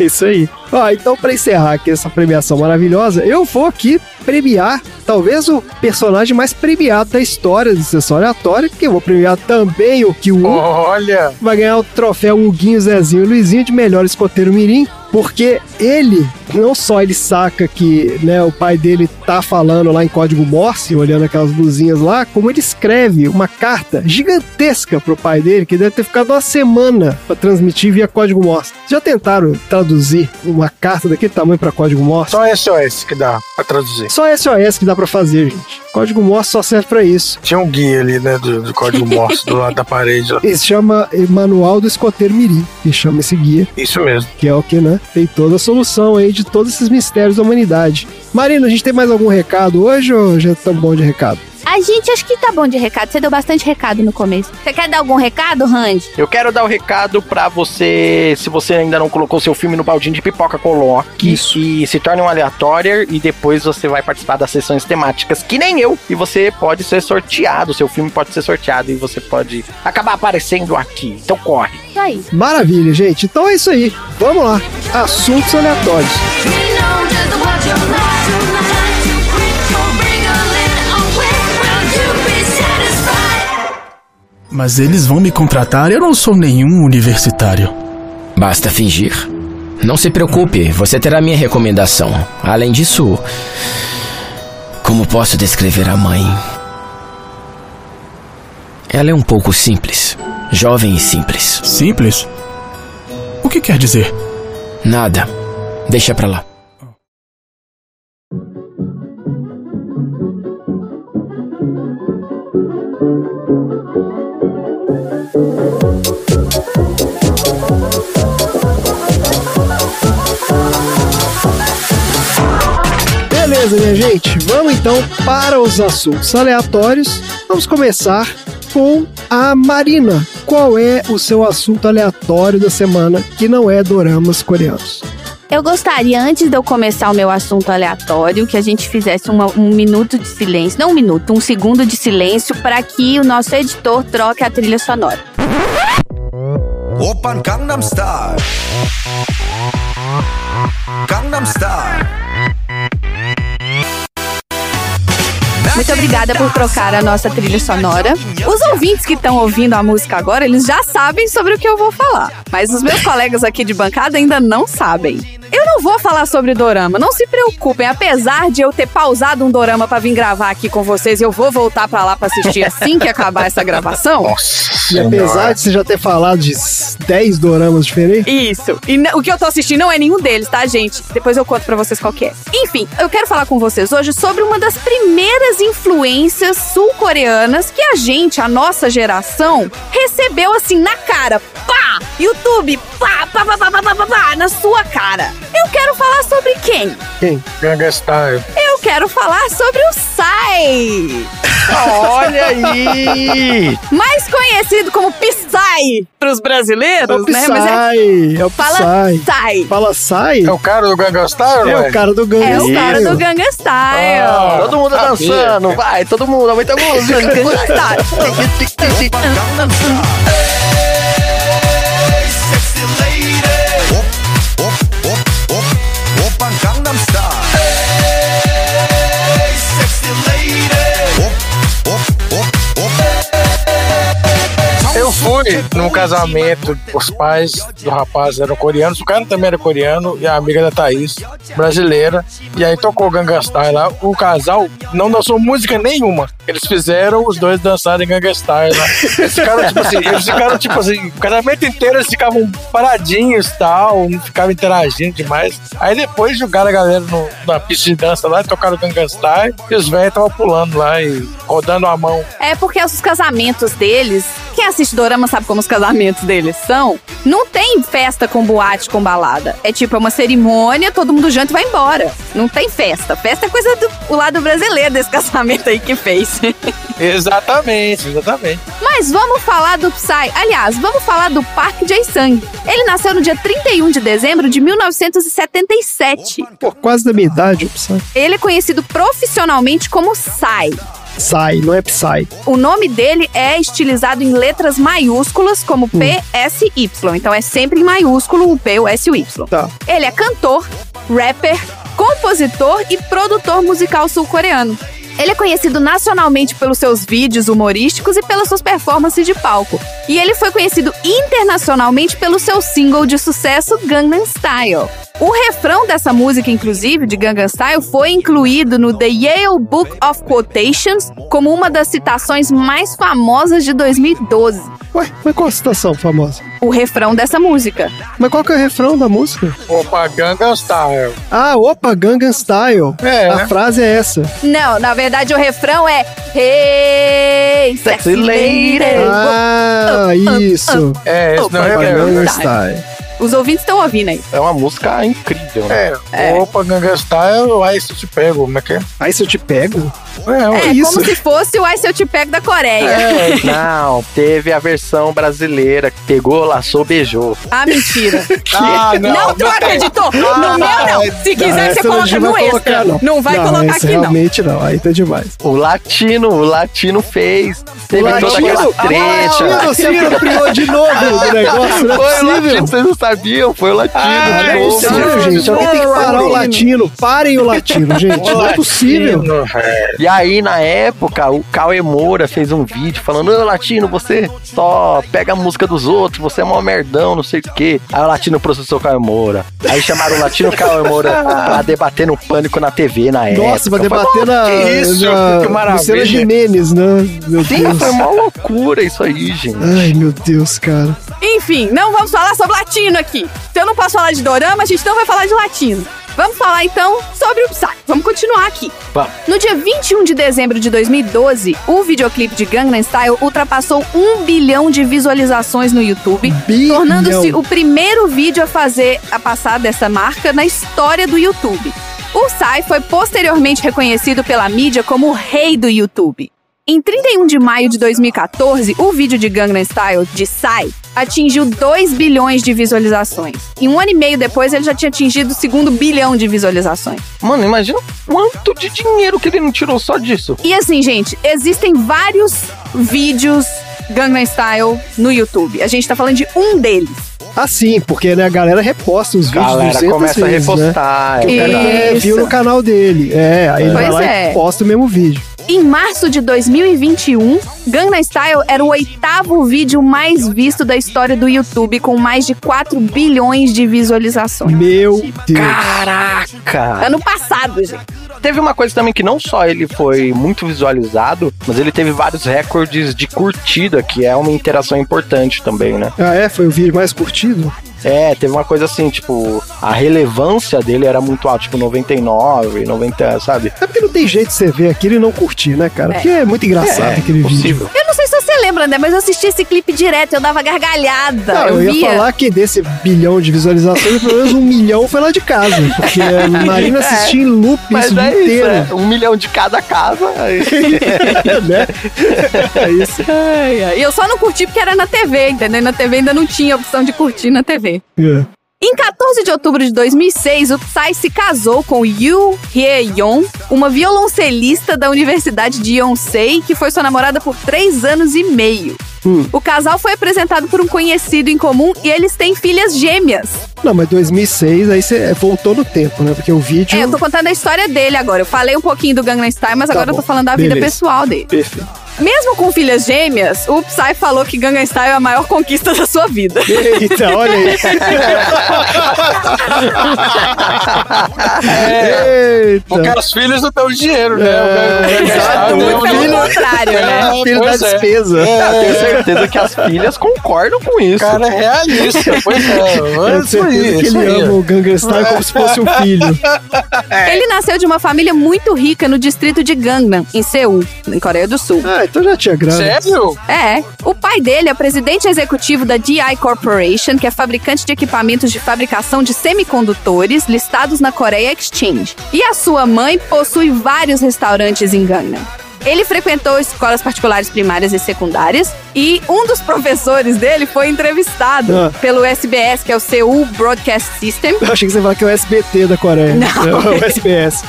É isso aí. Ó, então pra encerrar aqui essa premiação maravilhosa, eu vou aqui premiar talvez o personagem mais premiado da história de sessão aleatória, que eu vou premiar também o Kyu. olha. Vai ganhar o troféu Huguinho, Zezinho e Luizinho de melhor escoteiro mirim, porque ele, não só ele saca que né, o pai dele tá falando lá em código Morse, olhando aquelas luzinhas lá, como ele escreve uma carta gigantesca pro pai dele, que deve ter ficado uma semana pra transmitir via código Morse. Já tentaram traduzir uma carta daquele tamanho pra código Morse? Só SOS que dá pra traduzir. Só SOS que dá pra fazer, gente. Código Morse só serve pra isso. Tinha um guia ali, né, do, do código Morse do lado da parede. lá. Se chama eh, Manual do Escoteiro Mirim, que chama esse guia. Isso mesmo. que é o que, né? Tem toda a solução aí de todos esses mistérios da humanidade. Marina, a gente tem mais algum recado hoje ou já tá bom de recado? A gente acho que tá bom de recado. Você deu bastante recado no começo. Você quer dar algum recado, Randy? Eu quero dar o recado pra você, se você ainda não colocou seu filme no baldinho de pipoca, coloque Isso. e se torne um aleatório e depois você vai participar das sessões temáticas, que nem eu, e você pode ser sorteado, seu filme pode ser sorteado e você pode acabar aparecendo aqui. Então corre. Isso aí. Maravilha, gente. Então é isso aí. Vamos lá. Assuntos aleatórios. Mas eles vão me contratar, eu não sou nenhum universitário. Basta fingir. Não se preocupe, você terá minha recomendação. Além disso, como posso descrever a mãe? Ela é um pouco simples. Jovem e simples. Simples? O que quer dizer? Nada. Deixa pra lá. Beleza, minha gente? Vamos então para os assuntos aleatórios. Vamos começar com a Marina. Qual é o seu assunto aleatório da semana que não é doramas coreanos? Eu gostaria, antes de eu começar o meu assunto aleatório, que a gente fizesse uma, um minuto de silêncio. Não um minuto, um segundo de silêncio para que o nosso editor troque a trilha sonora. Opa, Gangnam Style. Gangnam Style. Muito obrigada por trocar a nossa trilha sonora. Os ouvintes que estão ouvindo a música agora, eles já sabem sobre o que eu vou falar. Mas os meus colegas aqui de bancada ainda não sabem. Eu não vou falar sobre dorama, não se preocupem. Apesar de eu ter pausado um dorama pra vir gravar aqui com vocês, eu vou voltar pra lá pra assistir assim que acabar essa gravação. E apesar de você já ter falado de 10 doramas diferentes, Isso. E o que eu tô assistindo não é nenhum deles, tá, gente? Depois eu conto pra vocês qual que é. Enfim, eu quero falar com vocês hoje sobre uma das primeiras influências sul-coreanas que a gente, a nossa geração, recebeu assim na cara. Pá! YouTube, pá, pá, pá, pá, pá, pá, pá, na sua cara. Eu quero falar sobre quem? Quem? Gangnam Style. Eu quero falar sobre o Sai. Olha aí! Mais conhecido como Psy para os brasileiros, é o Psy, né? Mas é, é o Fala Sai. Fala Sai. É o cara do Gangnam Style? É o cara do Gangnam Style. É o cara do Gangnam Style. Ah, todo mundo dançando, vai, todo mundo, aumenta a música. Gangnam Style. Fui num casamento, os pais do rapaz eram coreanos, o cara também era coreano e a amiga da Thaís, brasileira. E aí tocou Gangnam Style lá. O casal não dançou música nenhuma. Eles fizeram os dois dançarem Gangnam Style lá. Eles ficaram tipo assim, eles ficaram tipo assim, o casamento inteiro eles ficavam paradinhos e tal, não ficavam interagindo demais. Aí depois jogaram a galera no- na pista de dança lá, tocaram o Style e os velhos estavam pulando lá e rodando a mão. É porque os casamentos deles, quem assiste Dorama sabe como os casamentos deles são. Não tem festa com boate, com balada. É tipo, é uma cerimônia, todo mundo janta e vai embora. Não tem festa. Festa é coisa do lado brasileiro desse casamento aí que fez. Exatamente, exatamente. Mas vamos falar do Psy. Aliás, vamos falar do Park Jae-sang. Ele nasceu no dia 31 de dezembro de 1977. Pô, quase da minha idade, o Psy. Ele é conhecido profissionalmente como Psy. Psy, não é Psy. O nome dele é estilizado em letras maiúsculas, como P, S, Y. Então é sempre em maiúsculo o P, o S e o Y. Tá. Ele é cantor, rapper, compositor e produtor musical sul-coreano. Ele é conhecido nacionalmente pelos seus vídeos humorísticos e pelas suas performances de palco. E ele foi conhecido internacionalmente pelo seu single de sucesso Gangnam Style. O refrão dessa música, inclusive, de Gangnam Style, foi incluído no The Yale Book of Quotations como uma das citações mais famosas de 2012. Ué, mas qual a citação famosa? O refrão dessa música. Mas qual que é o refrão da música? Opa, Gangnam Style. Ah, opa, Gangnam Style. É. A frase é essa. Não, na verdade o refrão é Hey, sexy lady. Ah, isso. É, esse não é Gangnam Style. Os ouvintes estão ouvindo aí. É uma música incrível, né? É, opa, Gangnam Style, aí se eu te pego, como é que é? Se eu te pego? É. É isso? como se fosse o Ai Se Eu Te Pego da Coreia. É, não, teve a versão brasileira que pegou, laçou, beijou. Ah, mentira. Ah, Não, não, tu acreditou? Ah, no meu, não. Se quiser, você coloca no extra. colocar, Não, vai colocar aqui, não. realmente não. Aí tá demais. O latino, o latino fez. Teve toda latino? aquela O treta. latino se apropriou de novo do negócio, não é Foi o possível. latino, vocês não sabiam? Foi o latino Ah, de é novo. Sério, gente, alguém tem que parar o latino. Parem o latino, gente. Não é possível. É. E aí, na época, o Cauê Moura fez um vídeo falando: Ô, Latino, você só pega a música dos outros, você é mó merdão, não sei o quê. Aí o Latino processou o Cauê Moura. Aí chamaram o Latino Cauê Moura pra debater no pânico na TV na época. Nossa, Foi debater na, que isso, na que maravilha. Luciana Gimenez, né? Meu Sim, Deus. foi uma loucura isso aí, gente. Ai, meu Deus, cara. Enfim, não vamos falar sobre latino aqui. Se eu não posso falar de dorama, a gente não vai falar de latino. Vamos falar então sobre o Psy. Vamos continuar aqui. Vamos. No dia 21 de dezembro de 2012, o videoclipe de Gangnam Style ultrapassou um bilhão de visualizações no YouTube, tornando-se o primeiro vídeo a fazer a passar dessa marca na história do YouTube. O Psy foi posteriormente reconhecido pela mídia como o rei do YouTube. Em 31 de maio de 2014, o vídeo de Gangnam Style de Psy atingiu 2 bilhões de visualizações. E um ano e meio depois, ele já tinha atingido o segundo bilhão de visualizações. Mano, imagina quanto de dinheiro que ele não tirou só disso. E assim, gente, existem vários vídeos Gangnam Style no YouTube. A gente tá falando de um deles. Ah, sim, porque né, a galera reposta os vídeos Galera 200 começa a vezes, repostar, Né? Que o cara é, viu no canal dele. É, aí ele vai Pois lá é. e posta o mesmo vídeo. Em março de 2021, Gangnam Style era o oitavo vídeo mais visto da história do YouTube, com mais de 4 bilhões de visualizações. Meu Deus. Caraca! Ano passado, gente. Teve uma coisa também que não só ele foi muito visualizado, mas ele teve vários recordes de curtida, que é uma interação importante também, né? Ah, é? Foi o vídeo mais curtido? É, teve uma coisa assim, tipo, a relevância dele era muito alta, tipo 99, 90, sabe? É porque não tem jeito de você ver aquilo e não curtir, né, cara? É. Porque é muito engraçado É, aquele possível. vídeo. Eu não sei se você lembra, André, mas eu assisti esse clipe direto, eu dava gargalhada. Não, eu, eu ia via. falar que desse bilhão de visualizações, pelo menos um milhão foi lá de casa. Porque a Marina assistia em loop Mas isso o é dia isso, inteiro. é um milhão de cada casa. aí- né? É isso. Ai, ai. E eu só não curti porque era na TV, entendeu? E na TV ainda não tinha opção de curtir na TV. É. Em 14 de outubro de 2006, o Psy se casou com Yoo Hye-yeon, uma violoncelista da Universidade de Yonsei, que foi sua namorada por três anos e meio. Hum. O casal foi apresentado por um conhecido em comum e eles têm filhas gêmeas. Não, mas 2006, aí você voltou no tempo, né? Porque o vídeo... É, eu tô contando a história dele agora. Eu falei um pouquinho do Gangnam Style, mas Tá agora eu bom. tô falando da vida Beleza. pessoal dele. Perfeito. Mesmo com filhas gêmeas, o Psy falou que Gangnam Style é a maior conquista da sua vida. Eita, olha aí. Eita. Porque os filhos não dão dinheiro, né? É, exato. O O filho- contrário, né? É, filho da é. despesa. Certeza que as filhas concordam com isso. O cara é realista, pois é. Eu É isso aí, que isso ele aí. ama o Gangnam Style como se fosse um filho. Ele nasceu de uma família muito rica no distrito de Gangnam, em Seul, em Coreia do Sul. Ah, então já tinha grana. Sério? É. O pai dele é presidente executivo da DI Corporation, que é fabricante de equipamentos de fabricação de semicondutores listados na Korea Exchange. E a sua mãe possui vários restaurantes em Gangnam. Ele frequentou escolas particulares primárias e secundárias e um dos professores dele foi entrevistado Ah. pelo SBS, que é o Seoul Broadcast System. Eu achei que você ia falar que é o SBT da Coreia. Não. É o SBS.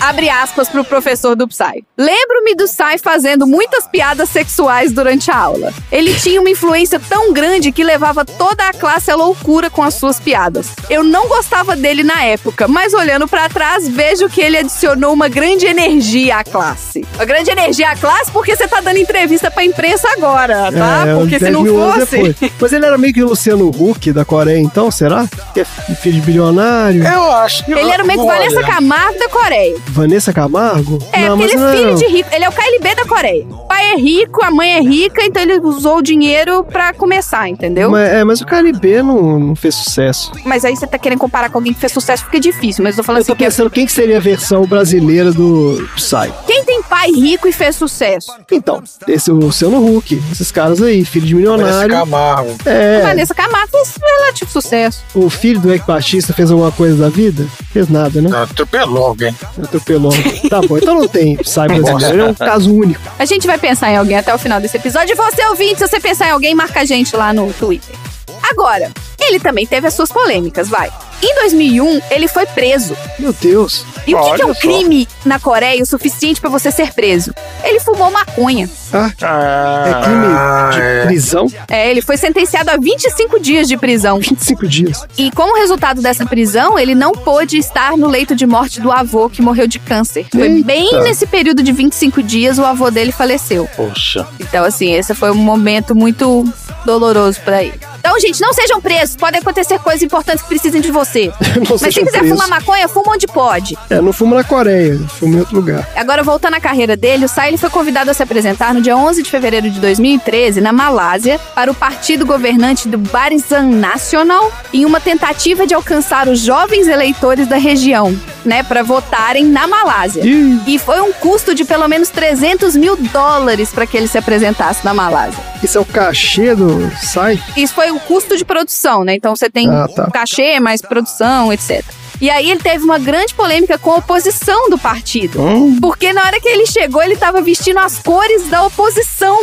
Ah. Abre aspas pro professor do Psy. Lembro-me do Psy fazendo muitas piadas sexuais durante a aula. Ele tinha uma influência tão grande que levava toda a classe à loucura com as suas piadas. Eu não gostava dele na época, mas olhando pra trás, vejo que ele adicionou uma grande energia à classe. Uma grande energia à classe porque você tá dando entrevista pra imprensa agora, tá? É, porque se 10 não anos fosse. depois. Mas ele era meio que o Luciano Huck da Coreia, então, será? É filho de bilionário? Eu acho que. Ele era meio que Olha, Vanessa Camargo da Coreia. Vanessa Camargo? É, não, porque mas ele é filho não. de rico. Ele é o KLB da Coreia. O pai é rico, a mãe é rica, então ele usou o dinheiro pra começar, entendeu? Mas, Mas, é, mas o KLB não, não fez sucesso. aí você tá querendo comparar com alguém que fez sucesso, fica difícil. Mas eu tô falando Eu tô assim, que pensando quem que seria a versão brasileira do Psy. quem tem pai rico e fez sucesso? Então, esse é o Luciano Huck, esses caras aí, filho de Vanessa milionário. Camargo. É, Vanessa Camargo fez relativo sucesso. o filho do Eike Batista fez alguma coisa da vida? Fez nada, né? Atropelou alguém. Atropelou. tá bom, então não tem Psy brasileiro, é um caso único. A gente vai pensar em alguém até o final desse episódio. E você, ouvinte, se você pensar em alguém, marca a gente lá no Twitter. Agora, ele também teve as suas polêmicas, vai. Em 2001, ele foi preso. Meu Deus. E o que, que é um só. crime na Coreia o suficiente pra você ser preso? Ele fumou maconha. Ah, é Ah, crime de é. prisão? É, ele foi sentenciado a 25 dias de prisão. 25 dias. E como resultado dessa prisão, ele não pôde estar no leito de morte do avô que morreu de câncer. Foi Eita. bem nesse período de 25 dias o avô dele faleceu. poxa. Então, assim, esse foi um momento muito doloroso pra ele. Então, gente, não sejam presos. Podem acontecer coisas importantes que precisem de você. Mas se quiser presos. fumar maconha, fuma onde pode. É, não fumo na Coreia, fumo em outro lugar. Agora, voltando à carreira dele, o Sai ele foi convidado a se apresentar no dia 11 de fevereiro de 2013, na Malásia, para o partido governante do Barisan National, em uma tentativa de alcançar os jovens eleitores da região, né, para votarem na Malásia. Ih. E foi um custo de pelo menos 300 mil dólares para que ele se apresentasse na Malásia. Isso é o cachê do Psy? Isso foi o custo de produção, né? Então você tem Ah, tá. cachê, mais produção, etc. E aí ele teve uma grande polêmica com a oposição do partido. Hum, Porque na hora que ele chegou, ele tava vestindo as cores da oposição.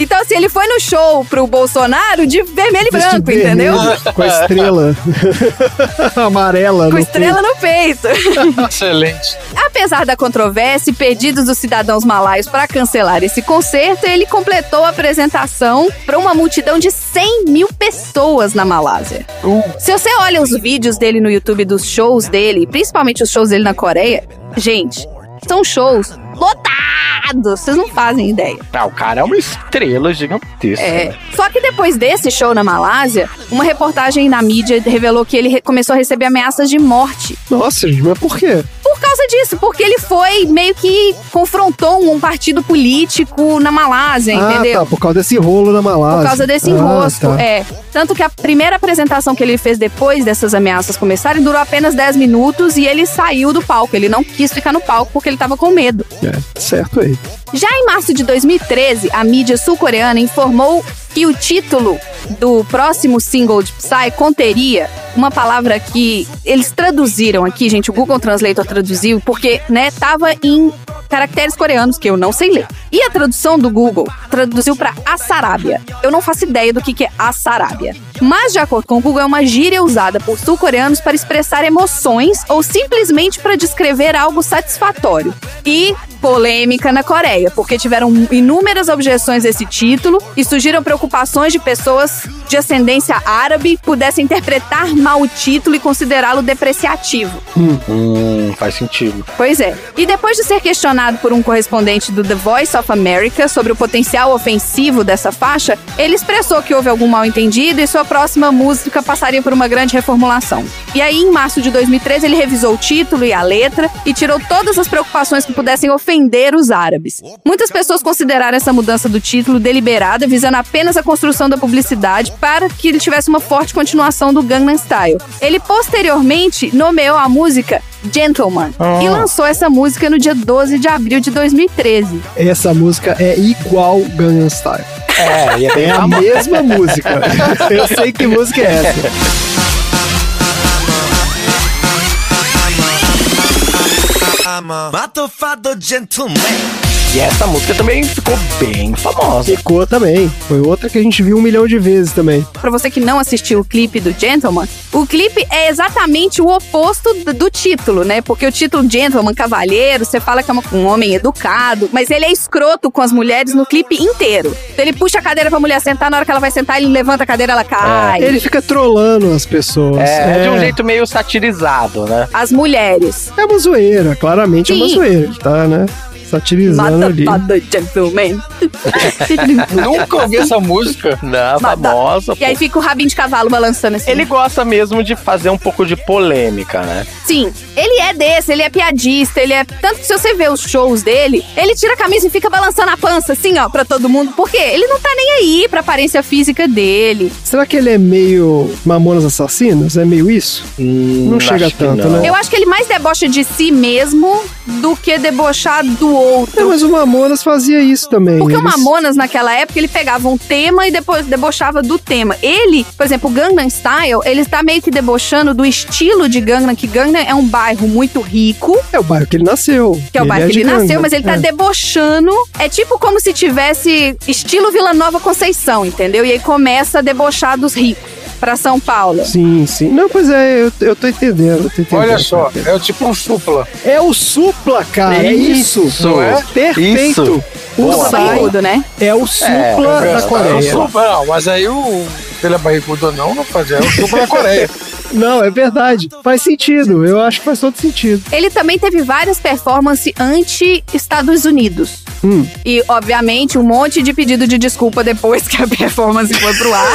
Então, assim, ele foi no show pro Bolsonaro de vermelho e branco, entendeu? vermelho, Com a estrela amarela. Com no estrela no peito. Excelente. Apesar da controvérsia e pedidos dos cidadãos malaios para cancelar esse concerto, ele completou a apresentação para uma multidão de 100 mil pessoas na Malásia. Se você olha os vídeos dele no YouTube dos shows dele, principalmente os shows dele na Coreia, gente, são shows lotados, vocês não fazem ideia. Ah, o cara é uma estrela gigantesca. É. né? Só que depois desse show na Malásia, uma reportagem na mídia revelou que ele começou a receber ameaças de morte. Nossa, gente, mas por quê? Por causa disso, porque ele foi meio que confrontou um partido político na Malásia, ah, entendeu? tá, por causa desse rolo da Malásia. Por causa desse Ah, enrosco, tá. é. Tanto que a primeira apresentação que ele fez depois dessas ameaças começarem durou apenas 10 minutos e ele saiu do palco. Ele não quis ficar no palco porque ele tava com medo. É, certo aí. Já em março de 2013, a mídia sul-coreana informou que o título do próximo single de Psy conteria uma palavra que eles traduziram aqui, gente, o Google Translator traduziu, porque, né, tava em caracteres coreanos que eu não sei ler. E a tradução do Google traduziu para Assarábia. Eu não faço ideia do que que é Assarábia. Mas, de acordo com o Google, é uma gíria usada por sul-coreanos para expressar emoções ou simplesmente para descrever algo satisfatório. E polêmica na Coreia, porque tiveram inúmeras objeções a esse título e surgiram preocupações de pessoas de ascendência árabe pudessem interpretar mal o título e considerá-lo depreciativo. Hum, faz sentido. Pois é. E depois de ser questionado por um correspondente do The Voice of America sobre o potencial ofensivo dessa faixa, ele expressou que houve algum mal entendido e sua próxima música passaria por uma grande reformulação. E aí, em março de 2013, ele revisou o título e a letra e tirou todas as preocupações que pudessem ofender os árabes. Muitas pessoas consideraram essa mudança do título deliberada, visando apenas a construção da publicidade para que ele tivesse uma forte continuação do Gangnam Style. Ele posteriormente nomeou a música Gentleman Ah. e lançou essa música no dia 12 de abril de 2013. Essa música é igual Gangnam Style. É, e é bem a mesma música. Eu sei que música é essa. I'm a matofado gentleman. E essa música também ficou bem famosa. Ficou também. Foi outra que a gente viu um milhão de vezes também. Pra você que não assistiu o clipe do Gentleman, o clipe é exatamente o oposto do, título, né? Porque o título Gentleman, cavalheiro, você fala que é um homem educado, mas ele é escroto com as mulheres no clipe inteiro. Então ele puxa a cadeira pra mulher sentar, na hora que ela vai sentar, ele levanta a cadeira, ela cai. Ele fica trolando as pessoas. É, de um jeito meio satirizado, né? As mulheres. É uma zoeira, claramente é uma Sim. zoeira. Tá, né? Satirizando ali. Mata, gentleman. Nunca ouvi essa música. Não, Mata. famosa. E aí fica o rabinho de cavalo balançando assim. Ele gosta mesmo de fazer um pouco de polêmica, né? Sim, ele é desse, ele é piadista, ele é. Tanto que se você vê os shows dele, ele tira a camisa e fica balançando a pança, assim, ó, pra todo mundo. Porque ele não tá nem aí pra aparência física dele. Será que ele é meio Mamonas Assassinas? É meio isso? não chega tanto, não. né? Eu acho que ele mais debocha de si mesmo do que debochar do É, outro. mas o Mamonas fazia isso também. Porque o Eles- Mamonas, naquela época, ele pegava um tema e depois debochava do tema. Ele, por exemplo, o Gangnam Style, ele tá meio que debochando do estilo de Gangnam, que Gangnam é um bairro muito rico, É o bairro que ele nasceu. que é o bairro é que ele nasceu, Gangnam. mas ele tá É. debochando. É tipo como se tivesse estilo Vila Nova Conceição, entendeu? E aí começa a debochar dos ricos pra São Paulo. Sim, sim. Não, pois é, eu, eu tô entendendo. eu tô entendendo. Olha só, é o tipo um supla. É o supla, cara. É isso. Isso, é? Perfeito. Isso. O Boa. Sai né? é o supla É, da É o Coreia. supla, não, mas aí o. Se ele é barrigudo ou não, não faz. É o supla da Coreia. Não, é verdade. Faz sentido. Eu acho que faz todo sentido. Ele também teve várias performances anti-Estados Unidos. Hum. E, obviamente, um monte de pedido de desculpa depois que a performance foi pro ar.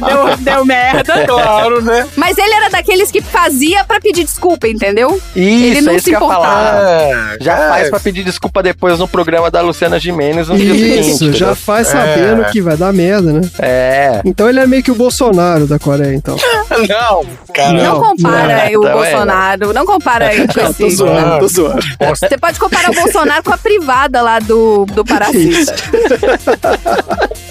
deu, deu merda. Claro, né? Mas ele era daqueles que fazia pra pedir desculpa, entendeu? Isso, Ele não é isso se importava. falar. É, Já é, faz pra pedir desculpa depois no programa da Luciana Gimenez no dia Isso, seguinte. já entendeu? faz sabendo É. que vai dar merda, né? É. Então ele é meio que o Bolsonaro da Coreia, então. Não, cara. Não, Não, compara não, o não é, Bolsonaro, não compara aí com Não, tô esse... zoando, tô zoando. Você pode comparar o Bolsonaro com a privada lá do, do Parasita.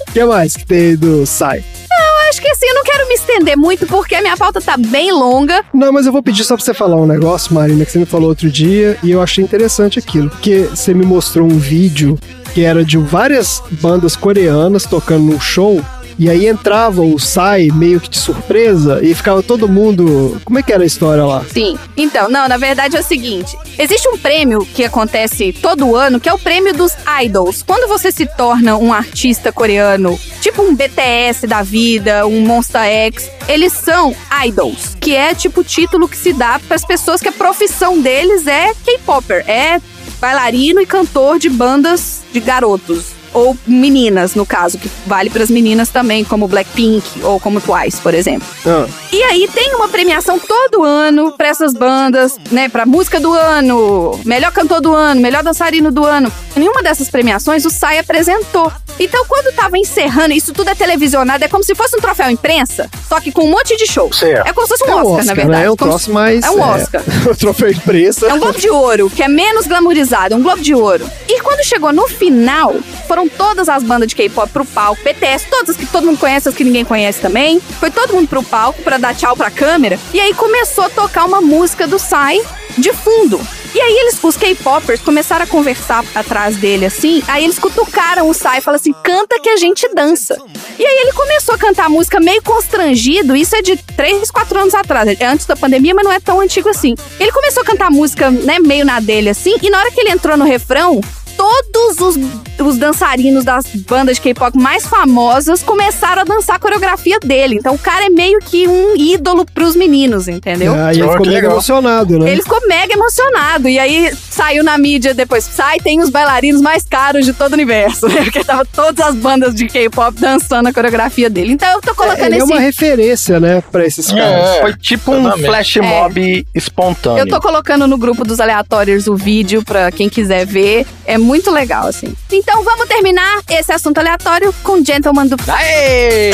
O que mais que tem do Sai? Eu acho que assim, eu não quero me estender muito porque a minha pauta tá bem longa. Não, mas eu vou pedir só pra você falar um negócio, Marina, que você me falou outro dia, e eu achei interessante aquilo. Porque você me mostrou um vídeo que era de várias bandas coreanas tocando num show. E aí entrava o Sai meio que de surpresa e ficava todo mundo. Como é que era a história lá? Sim. Então, não, na verdade é o seguinte: existe um prêmio que acontece todo ano, que é o prêmio dos idols. Quando você se torna um artista coreano, tipo um BTS da vida, um Monster X, eles são idols, que é tipo o título que se dá para as pessoas que a profissão deles é K-popper, é bailarino e cantor de bandas de garotos ou meninas, no caso, que vale para as meninas também, como Blackpink ou como Twice, por exemplo. Ah. E aí tem uma premiação todo ano para essas bandas, né, para música do ano, melhor cantor do ano, melhor dançarino do ano. Em uma dessas premiações o Sai apresentou. Então quando tava encerrando, isso tudo é televisionado, é como se fosse um troféu imprensa, só que com um monte de show. Certo. É como se fosse um É um Oscar, Oscar, na verdade. né? É um troço se- mais, É um é, Oscar. o troféu imprensa. É um Globo de Ouro, que é menos glamourizado, é um Globo de Ouro. E quando chegou no final, foram todas as bandas de K-pop pro palco, BTS, todas as que todo mundo conhece, as que ninguém conhece também. Foi todo mundo pro palco pra dar tchau pra câmera. E aí começou a tocar uma música do Psy de fundo. E aí eles, os K-popers, começaram a conversar atrás dele, assim. Aí eles cutucaram o Psy e falaram assim, canta que a gente dança. E aí ele começou a cantar a música meio constrangido. Isso é de 3, 4 anos atrás. É antes da pandemia, mas não é tão antigo assim. Ele começou a cantar a música, né, meio na dele, assim. E na hora que ele entrou no refrão, todos os, os dançarinos das bandas de K-pop mais famosas começaram a dançar a coreografia dele. Então o cara é meio que um ídolo pros meninos, entendeu? Ah, e ele Oh, ficou mega legal. emocionado, né? Ele ficou mega emocionado. E aí saiu na mídia depois. Sai, tem os bailarinos mais caros de todo o universo. né? Porque tava todas as bandas de K-pop dançando a coreografia dele. Então eu tô colocando Ele é esse. uma referência, né, pra esses caras. É. Foi tipo um flash mob espontâneo. Eu tô colocando no grupo dos aleatórios o vídeo pra quem quiser ver. É muito legal, assim. Então vamos terminar esse assunto aleatório com Gentleman do Aê!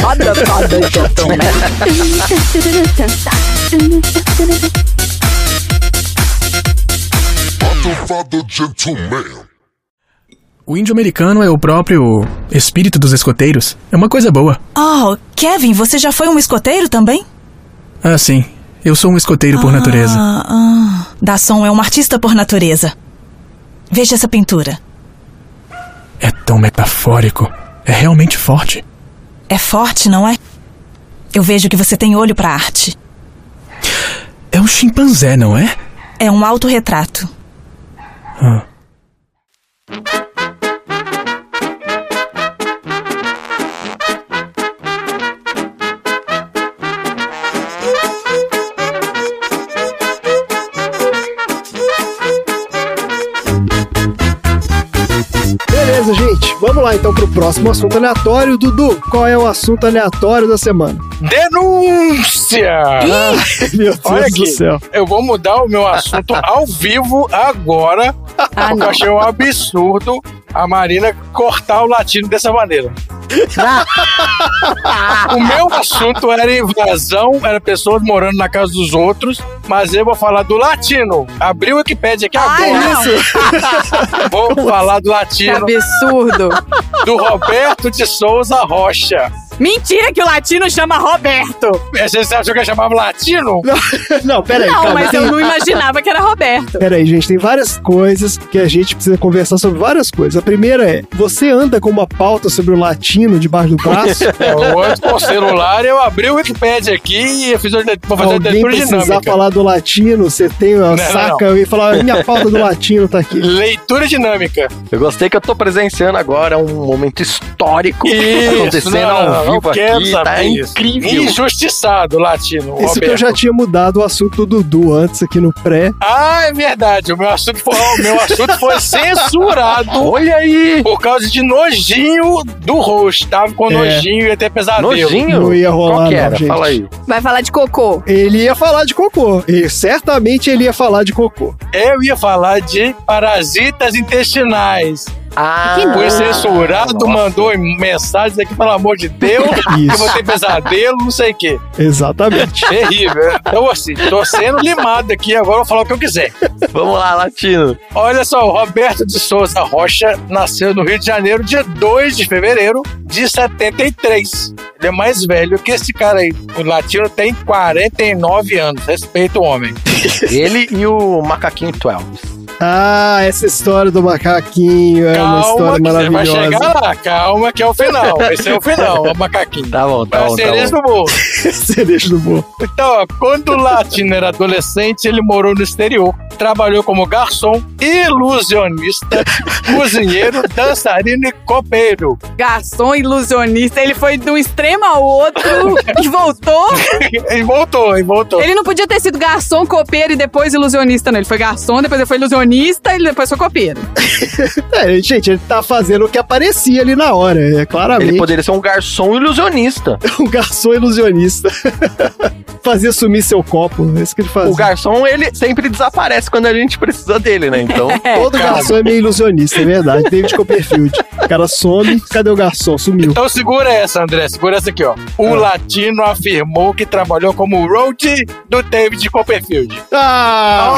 Foda, foda, Gentleman. O índio americano é o próprio espírito dos escoteiros. É uma coisa boa. Oh, Kevin, você já foi um escoteiro também? Ah, sim. Eu sou um escoteiro por natureza. Ah, ah. Dasson é um artista por natureza. Veja essa pintura. É tão metafórico. É realmente forte. É forte, não é? Eu vejo que você tem olho pra arte. É um chimpanzé, não é? É um autorretrato. Ah. Beleza, gente. Vamos lá então pro próximo assunto aleatório. Dudu, qual é o assunto aleatório da semana? Denúncia! Meu Deus Olha do aqui, céu. eu vou mudar o meu assunto ao vivo agora, Ah, porque eu achei um absurdo a Marina cortar o latino dessa maneira. o meu assunto era invasão, era pessoas morando na casa dos outros, mas eu vou falar do latino. Abri o Wikipedia aqui Ai, agora. Vou falar do Que latino absurdo. do Roberto de Souza Rocha. Mentira que o latino chama Roberto. Você achou que eu chamava latino? Não, peraí, Não, calma. mas eu não imaginava que era Roberto. Peraí, gente, tem várias coisas que a gente precisa conversar sobre várias coisas. A primeira é, você anda com uma pauta sobre o latino debaixo do braço? Eu ando com o celular, eu abri o Wikipedia aqui e eu fiz a, vou fazer a Alguém leitura precisar dinâmica. falar do latino, você tem uma Não, não, saca e falar, minha pauta do latino tá aqui. Leitura dinâmica. Eu gostei que eu tô presenciando agora um momento histórico Isso, acontecendo não, ao não, não vivo quero aqui. saber Tá isso. incrível. Injustiçado, latino. Isso que eu Roberto. já tinha mudado o assunto do Dudu antes aqui no pré. Ah, é verdade. O meu assunto foi, o meu assunto foi censurado Olha aí! por causa de nojinho do rosto. Tava com É. nojinho e até pesadelo. Nojinho? Não ia rolar, Qual que não, era? gente. Fala aí. Vai falar de cocô. Ele ia falar de cocô. E certamente ele ia falar de cocô. Eu ia falar de parasitas intestinais. Ah, Foi censurado, mandou mensagens aqui, pelo amor de Deus, que eu vou ter pesadelo, não sei o quê. Exatamente. Terrível. Então, assim, tô sendo limado aqui, agora eu vou falar o que eu quiser. Vamos lá, Latino. Olha só, o Roberto de Souza Rocha nasceu no Rio de Janeiro, dia 2 de fevereiro de 73. Ele é mais velho que esse cara aí. O latino tem 49 anos. Respeita o homem. Ele e o Macaquinho 12. Ah, essa história do macaquinho é uma história que você vai maravilhosa. chegar lá, calma que é o final. Esse é o final, o macaquinho. Tá bom, tá bom, ser tá bom. do bolo. Cereja do bolo. Então, ó, quando o Latino era adolescente, ele morou no exterior. Trabalhou como garçom, ilusionista, cozinheiro, dançarino e copeiro. Garçom ilusionista, ele foi de um extremo ao outro e voltou. e voltou, e voltou. Ele não podia ter sido garçom, copeiro e depois ilusionista, não. Ele foi garçom, depois ele foi ilusionista e depois foi copeiro. É, gente, ele tá fazendo o que aparecia ali na hora, é claramente. Ele poderia ser um garçom ilusionista. um garçom ilusionista. Fazia sumir seu copo, é isso que ele fazia. O garçom, ele sempre desaparece quando a gente precisa dele, né? Então. Todo garçom é meio ilusionista, é verdade. David Copperfield. O cara some, cadê o garçom? Sumiu. Então segura essa, André, segura essa aqui, ó. O Latino afirmou que trabalhou como road do David Copperfield. Ah!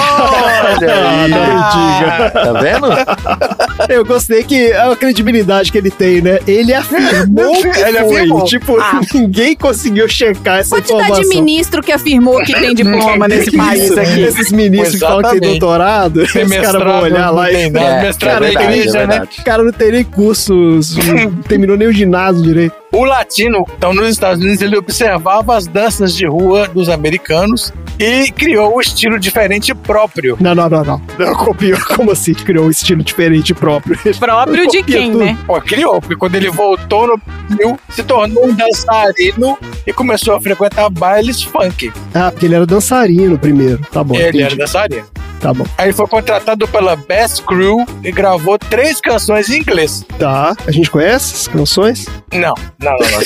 Olha Ah, aí. Não diga. Tá vendo? Eu gostei que a credibilidade que ele tem, né? Ele afirmou que Ele foi. afirmou. Tipo, ninguém conseguiu checar essa Quantidade informação. de ministro que afirmou que tem diploma nesse país Isso, aqui. Esses ministros que falam que tem doutorado, Tem os caras vão olhar lá e... É, mestrado é verdade, é né? cara não tem nem cursos, não terminou nem o ginásio direito. O latino, então nos Estados Unidos, ele observava as danças de rua dos americanos e criou um estilo diferente próprio. Não, não, não, não. Não copiou. Como assim? Criou um estilo diferente próprio. Próprio de quem, tudo. né? Pô, criou, porque quando ele voltou no Brasil, se tornou um dançarino e começou a frequentar bailes funk. Ah, porque ele era dançarino primeiro. Tá bom. ele entendi. era dançarino. Tá bom. Aí ele foi contratado pela Best Crew e gravou três canções em inglês. Tá. A gente conhece as canções? Não, não, não, não. não.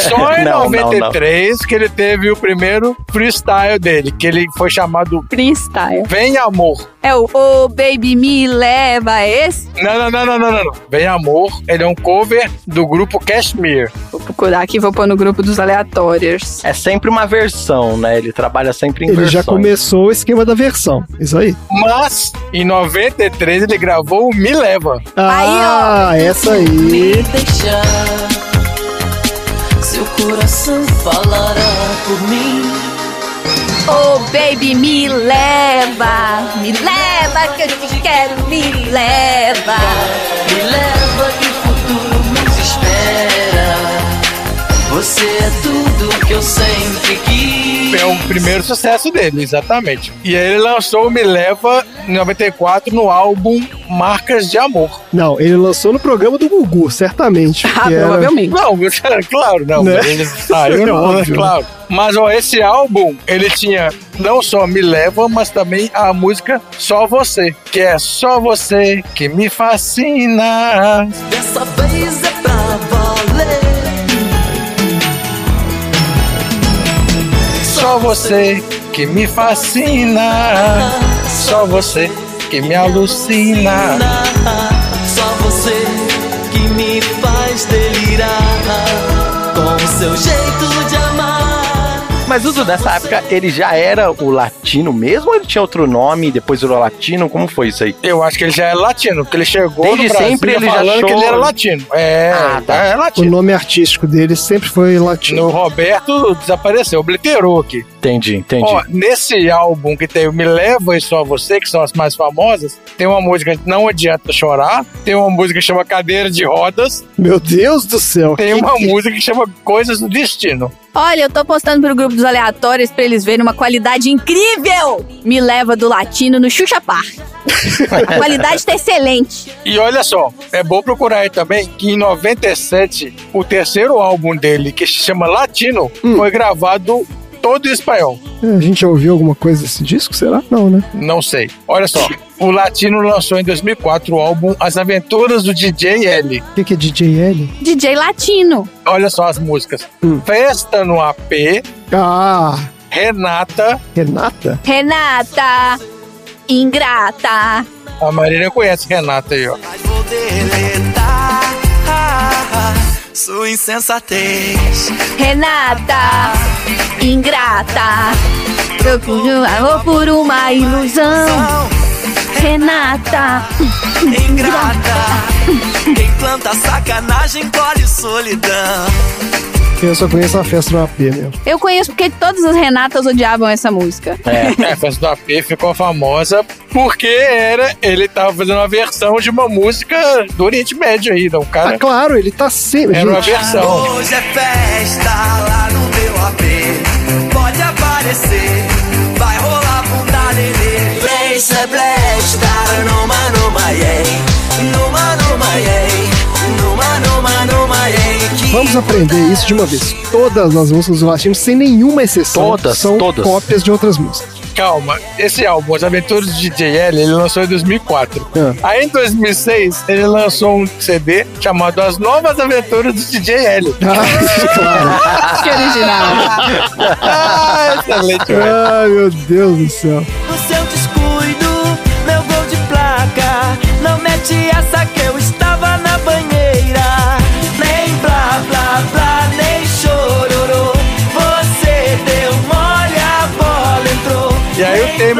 Só em Não, não, 93 que ele teve o primeiro freestyle dele, que ele foi chamado Freestyle. Vem Amor. É o Oh Baby Me Leva, é esse? Não, não, não, não, não, não, não. Vem Amor, ele é um cover do grupo Cashmere. Vou procurar aqui, vou pôr no grupo dos aleatórios. É sempre uma versão, né? Ele trabalha sempre em Ele versões. Já começou o esquema da versão. Isso aí. Mas, em 93, ele gravou o Me Leva. Ah, essa aí. deixar. Seu coração falará por mim. Oh, baby, me leva, me leva que eu te quero, me leva. Me leva que o futuro nos espera. Você é tudo que eu sempre quis. É o primeiro sucesso dele, exatamente. E aí ele lançou o Me Leva em 94 no álbum Marcas de Amor. Não, ele lançou no programa do Gugu, certamente. Ah, porque era- provavelmente. Não, claro, não. Né? Ele saiu, não, Óbvio, claro. Mas ó, esse álbum, ele tinha não só Me Leva, mas também a música Só Você, que é Só Você que me fascina. Dessa vez é você que me fascina. Só você que me alucina. Só você que me faz delirar com o seu jeito de. Mas o Dudu, nessa época, ele já era o latino mesmo ou ele tinha outro nome e depois virou latino? Como foi isso aí? Eu acho que ele já é latino, porque ele chegou Desde no Brasil sempre ele já falando achou- que ele era latino. É, Ah, tá. é O latino. nome artístico dele sempre foi latino. No Roberto desapareceu, obliterou aqui. Entendi, entendi. Ó, nesse álbum que tem o Me Leva e Só Você, que são as mais famosas, tem uma música Não Adianta Chorar, tem uma música que chama Cadeira de Rodas, Meu Deus do céu. tem uma que- música que chama Coisas do Destino. Olha, eu tô postando pro grupo dos aleatórios pra eles verem uma qualidade incrível. Me leva do latino no Xuxa Park. A qualidade tá excelente. E olha só, é bom procurar aí também que em 97, o terceiro álbum dele, que se chama Latino, Hum. foi gravado todo em espanhol. É, A gente já ouviu alguma coisa desse disco? Será? Não, né? Não sei. Olha só, o Latino lançou em 2004 o álbum As Aventuras do DJ L. O que, que é DJ L? DJ latino. Olha só as músicas. Hum. Festa no AP, Ah, Renata. Renata? Renata, ingrata. A Marília conhece Renata aí, ó. Mas vou deletar ah, ah, sua insensatez. Renata, ingrata. Um amor por uma ilusão. Renata, Ingrata, quem planta sacanagem colhe solidão. Eu só conheço a festa do AP mesmo. Eu conheço porque todas as Renatas odiavam essa música. É, a festa do AP ficou famosa porque era ele tava fazendo uma versão de uma música do Oriente Médio aí, não, cara. Ah, claro, ele tá sempre. Era uma gente. versão. Hoje é festa lá no meu AP. Pode aparecer, vai rolar bunda lelê. Place é blesta, numa numa yay. Numa numa yay. Numa numa numa yay. Vamos aprender isso de uma vez. Todas as músicas do Latino, sem nenhuma exceção, Todas, são todas. cópias de outras músicas. Calma, esse álbum, As Aventuras do DJ L, ele lançou em 2004. Aí em 2006, ele lançou um CD chamado As Novas Aventuras do DJ L. claro. Que original. ah, excelente, velho. Ai, meu Deus do céu. No seu descuido, meu gol de placa. Não mete essa que eu estava na banheira.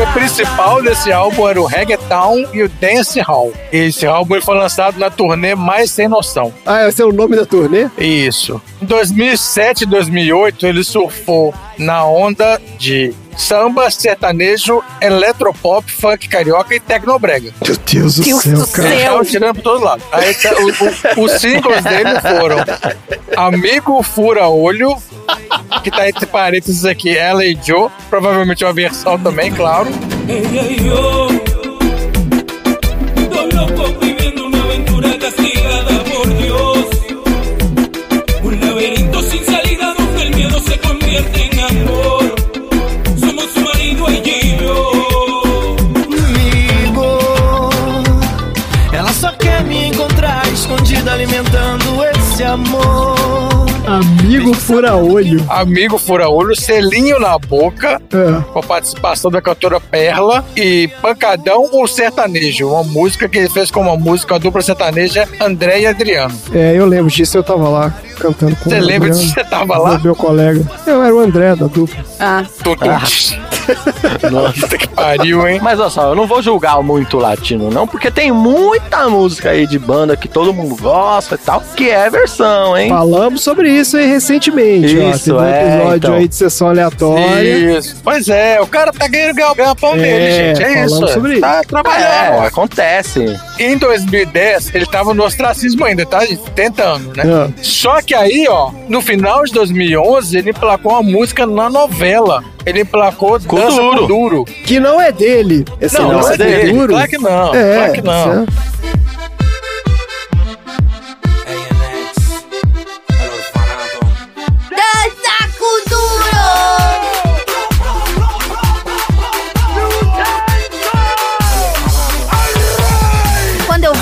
Tema principal desse álbum era o Reggaeton e o Dance Hall. Esse álbum foi lançado na turnê Mais Sem Noção. Ah, esse é o nome da turnê? Isso. Em 2007 e 2008, ele surfou na onda de samba, sertanejo, eletropop, funk carioca e tecnobrega. Meu Deus do Deus céu, do cara. Estavam tirando por todos lados. Aí, tá- o- o- os singles dele foram Amigo Fura Olho, que tá entre parênteses aqui, ela e Joe, provavelmente uma versão também, claro. Ela só quer me encontrar escondida, alimentando esse amor. Amigo fura-olho. Amigo Fura Olho, Selinho na Boca, É. com a participação da cantora Perla e Pancadão ou Sertanejo, uma música que ele fez com uma música, a dupla sertaneja André e Adriano. É, eu lembro disso, eu tava lá cantando com Você o lembra disso? Você tava lá? Meu colega. Eu era o André da dupla. Ah, Tudo. Nossa. Que pariu, hein? Mas olha só, eu não vou julgar muito o latino, não, porque tem muita música aí de banda que todo mundo gosta e tal, que é versão, hein? Falamos sobre isso aí recentemente, ó. Isso, um é, episódio então. aí de sessão aleatória. Isso. Pois é, o cara tá ganhando ganha-pão É, dele, gente. É isso. sobre tá trabalhando. É, ó. acontece. Em 2010, ele tava no ostracismo ainda, tá? Tentando, né? Ah. Só que aí, ó, no final de 2011, ele emplacou uma música na novela. Ele emplacou Dança Duro. com Duro. Que não é dele. Esse Não, Dança não é com dele. Duro. Claro que não. É, claro que não. certo. Dança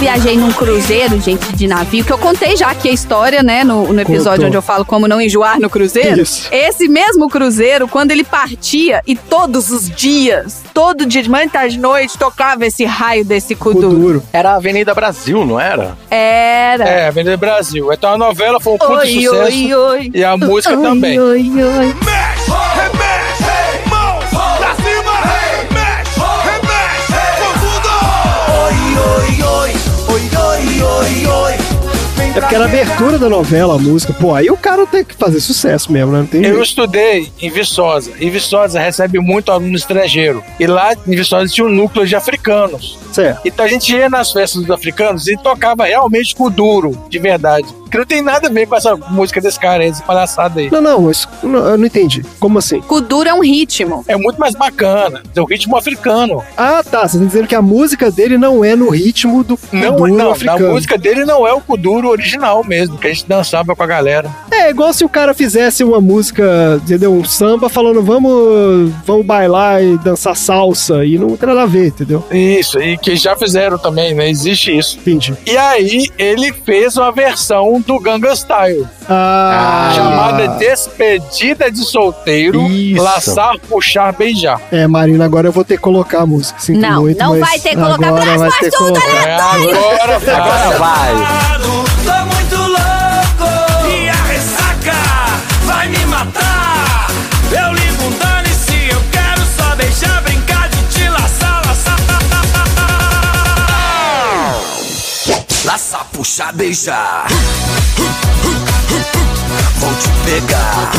viajei num cruzeiro, gente, de navio, que eu contei já aqui a história, né, no, no episódio Contou. onde eu falo como não enjoar no cruzeiro. Isso. Esse mesmo cruzeiro, quando ele partia e todos os dias, todo dia de manhã, tarde, de noite, tocava esse raio desse kuduro. duro. Era a Avenida Brasil, não era? Era. É, Avenida Brasil. Então a novela foi um puto Oi, sucesso. oi, oi. E a música Oi, também. Oi, oi. Mexe, É porque era a abertura da novela, a música. Pô, aí o cara tem que fazer sucesso mesmo, né? Não tem Eu jeito. estudei em Viçosa. E Viçosa recebe muito aluno estrangeiro. E lá em Viçosa tinha um núcleo de africanos. Certo. Então a gente ia nas festas dos africanos e tocava realmente com o duro, de verdade. Que não tem nada a ver com essa música desse cara aí, essa palhaçada aí. Não, não, mas não, eu não entendi. Como assim? Kuduro é um ritmo. É muito mais bacana. É o ritmo africano. Ah, tá. Você tá dizendo que a música dele não é no ritmo do Não, kuduro não, africano. na música dele não é o Kuduro original mesmo, que a gente dançava com a galera. É igual se o cara fizesse uma música, entendeu? Um samba falando vamos, vamos bailar e dançar salsa e não tem nada a ver, entendeu? Isso, e que já fizeram também, né? Existe isso. Entendi. E aí ele fez uma versão do Gangnam Style, Ah, chamada Despedida de Solteiro, Isso. Laçar, Puxar, Beijar. É, Marina, agora eu vou ter que colocar a música. Sinto Não, muito, não mas vai ter que colocar, agora vai ter que colocar. É, agora vai. Agora vai. Tô muito louco e a ressaca vai me matar. Eu ligo um dane-se, eu quero só deixar brincar de te laçar, laçar. Laçar, puxar, beijar. Te pegar.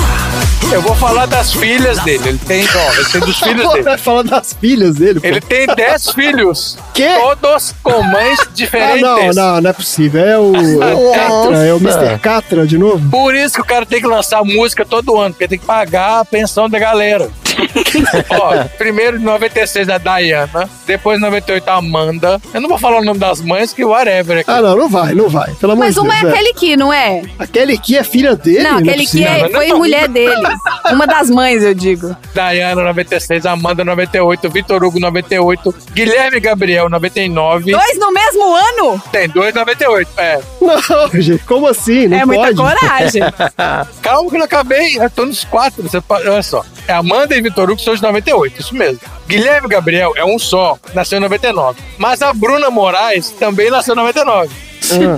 Eu vou falar das filhas dele. Ele tem, ó, ele tem dos filhos dele. Vai falar das filhas dele, pô. Ele tem 10 filhos. Quê? Todos com mães Ah, diferentes. não, não, não é possível. É o, é o Catra, é o Mr. Catra de novo? Por isso que o cara tem que lançar música todo ano, porque tem que pagar a pensão da galera. Ó, primeiro de 96 a Diana, depois de 98 a Amanda. Eu não vou falar o nome das mães, que whatever. Aqui. Ah, não, não vai, não vai. Pelo amor Mas de uma é aquele que, não é? Aquele que é filha dele? Não, aquele que possível. é, foi mulher dele. Uma das mães, eu digo. Diana 96, Amanda 98, Vitor Hugo 98, Guilherme Gabriel 99. Dois no mesmo ano? Tem dois 98, é. Não, gente, como assim? Não É muita pode. coragem. Calma que eu não acabei, eu tô nos quatro. Você olha só, é Amanda e Vitor Hugo são de 98, isso mesmo. Guilherme Gabriel é um só, nasceu em 99. Mas a Bruna Moraes também nasceu em 99.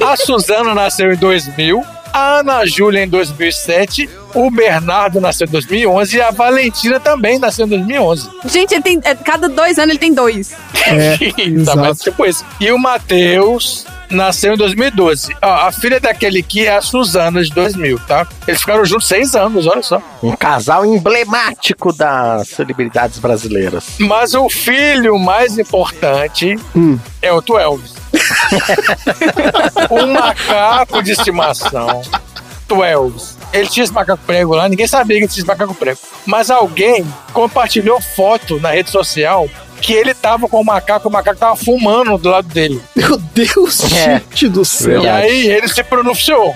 A Suzana nasceu em 2000, a Ana Júlia em 2007, o Bernardo nasceu em 2011 e a Valentina também nasceu em 2011. Gente, ele tem, é, cada dois anos ele tem dois. É, tá, mas tipo isso. E o Matheus nasceu em 2012. Ó, a filha daquele que é a Suzana, de 2000, tá? Eles ficaram juntos seis anos, olha só. Um casal emblemático das celebridades brasileiras. Mas o filho mais importante é o Twelves. um macaco de estimação. Twelves. Ele tinha esse macaco prego lá, ninguém sabia que ele tinha esse macaco prego. Mas alguém compartilhou foto na rede social que ele tava com o macaco, o macaco tava fumando do lado dele. Meu Deus, É. gente do céu. E aí ele se pronunciou.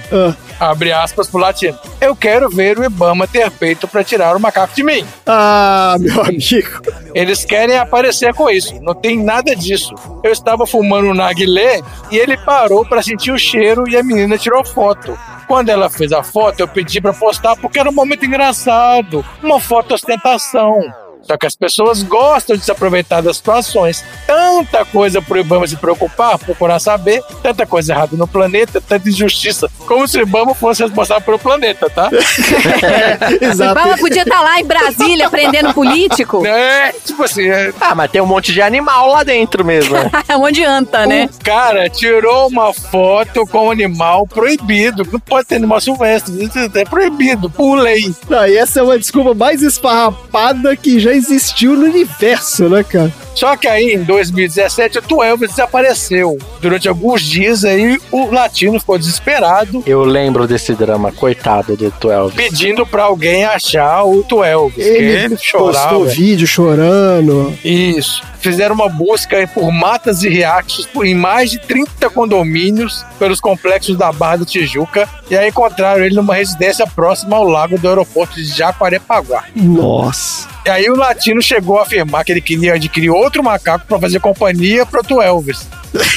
Abre aspas pro latino. Eu quero ver o Ibama ter peito pra tirar o macaco de mim. Ah, meu amigo. Eles querem aparecer com isso. Não tem nada disso. Eu estava fumando um narguilé e ele parou pra sentir o cheiro e a menina tirou foto. Quando ela fez a foto, eu pedi pra postar porque era um momento engraçado. Uma foto ostentação. Só que as pessoas gostam de se aproveitar das situações. Tanta coisa pro Ibama se preocupar, procurar saber, tanta coisa errada no planeta, tanta injustiça. Como se o Ibama fosse responsável pelo planeta, tá? Ibama podia estar lá em Brasília prendendo político. É, tipo assim. É... Ah, mas tem um monte de animal lá dentro mesmo. é um monte de anta, né? O cara tirou uma foto com um animal proibido. Não pode ter animal silvestre. Isso É proibido, por lei. Não, e essa é uma desculpa mais esfarrapada que já existiu no universo, né, cara? Só que aí, em 2017, o Twelve desapareceu. Durante alguns dias aí, o latino ficou desesperado, Eu lembro desse drama, coitado do 12. pedindo pra alguém achar o Twelve. Ele, Ele chorava. postou vídeo chorando. Isso. Fizeram uma busca aí por matas e riachos por- em mais de 30 condomínios pelos complexos da Barra da Tijuca e aí encontraram ele numa residência próxima ao lago do aeroporto de Jacarepaguá. Nossa. E aí o latino chegou a afirmar que ele queria adquirir outro macaco para fazer companhia pro Elvis.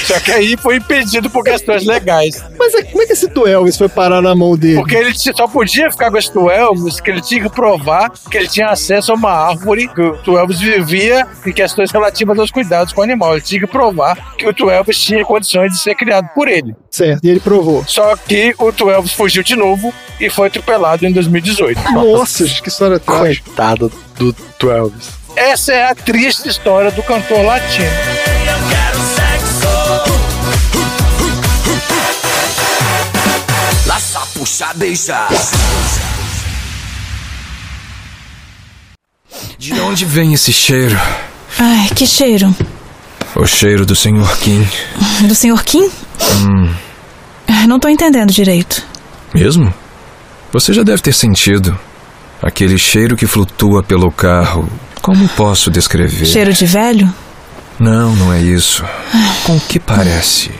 Só que aí foi impedido por questões legais. Mas é- como é que esse Elvis foi parar na mão dele? Porque ele só podia ficar com esse Elvis que ele tinha que provar que ele tinha acesso a uma árvore que o Elvis vivia em questões relativas aos cuidados com o animal. Ele tinha que provar que o Elvis tinha condições de ser criado por ele. Certo, e ele provou. Só que o Elvis fugiu de novo e foi atropelado em 2018. Nossa, que história trágica. Coitado do Elvis. Essa é a triste história do cantor latino. Laça, puxa, beija. De onde vem esse cheiro? Ai, que cheiro. O cheiro do Sr. Kim. Do Sr. Kim? Hum, Não tô entendendo direito. mesmo? Você já deve ter sentido. Aquele cheiro que flutua pelo carro. Como posso descrever? Cheiro de velho? Não, não é isso. Com o que parece?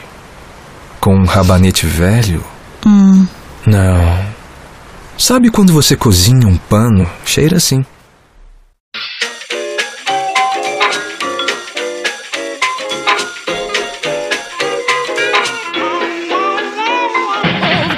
Com um rabanete velho? Hum. Não. Sabe quando você cozinha um pano? Cheira assim.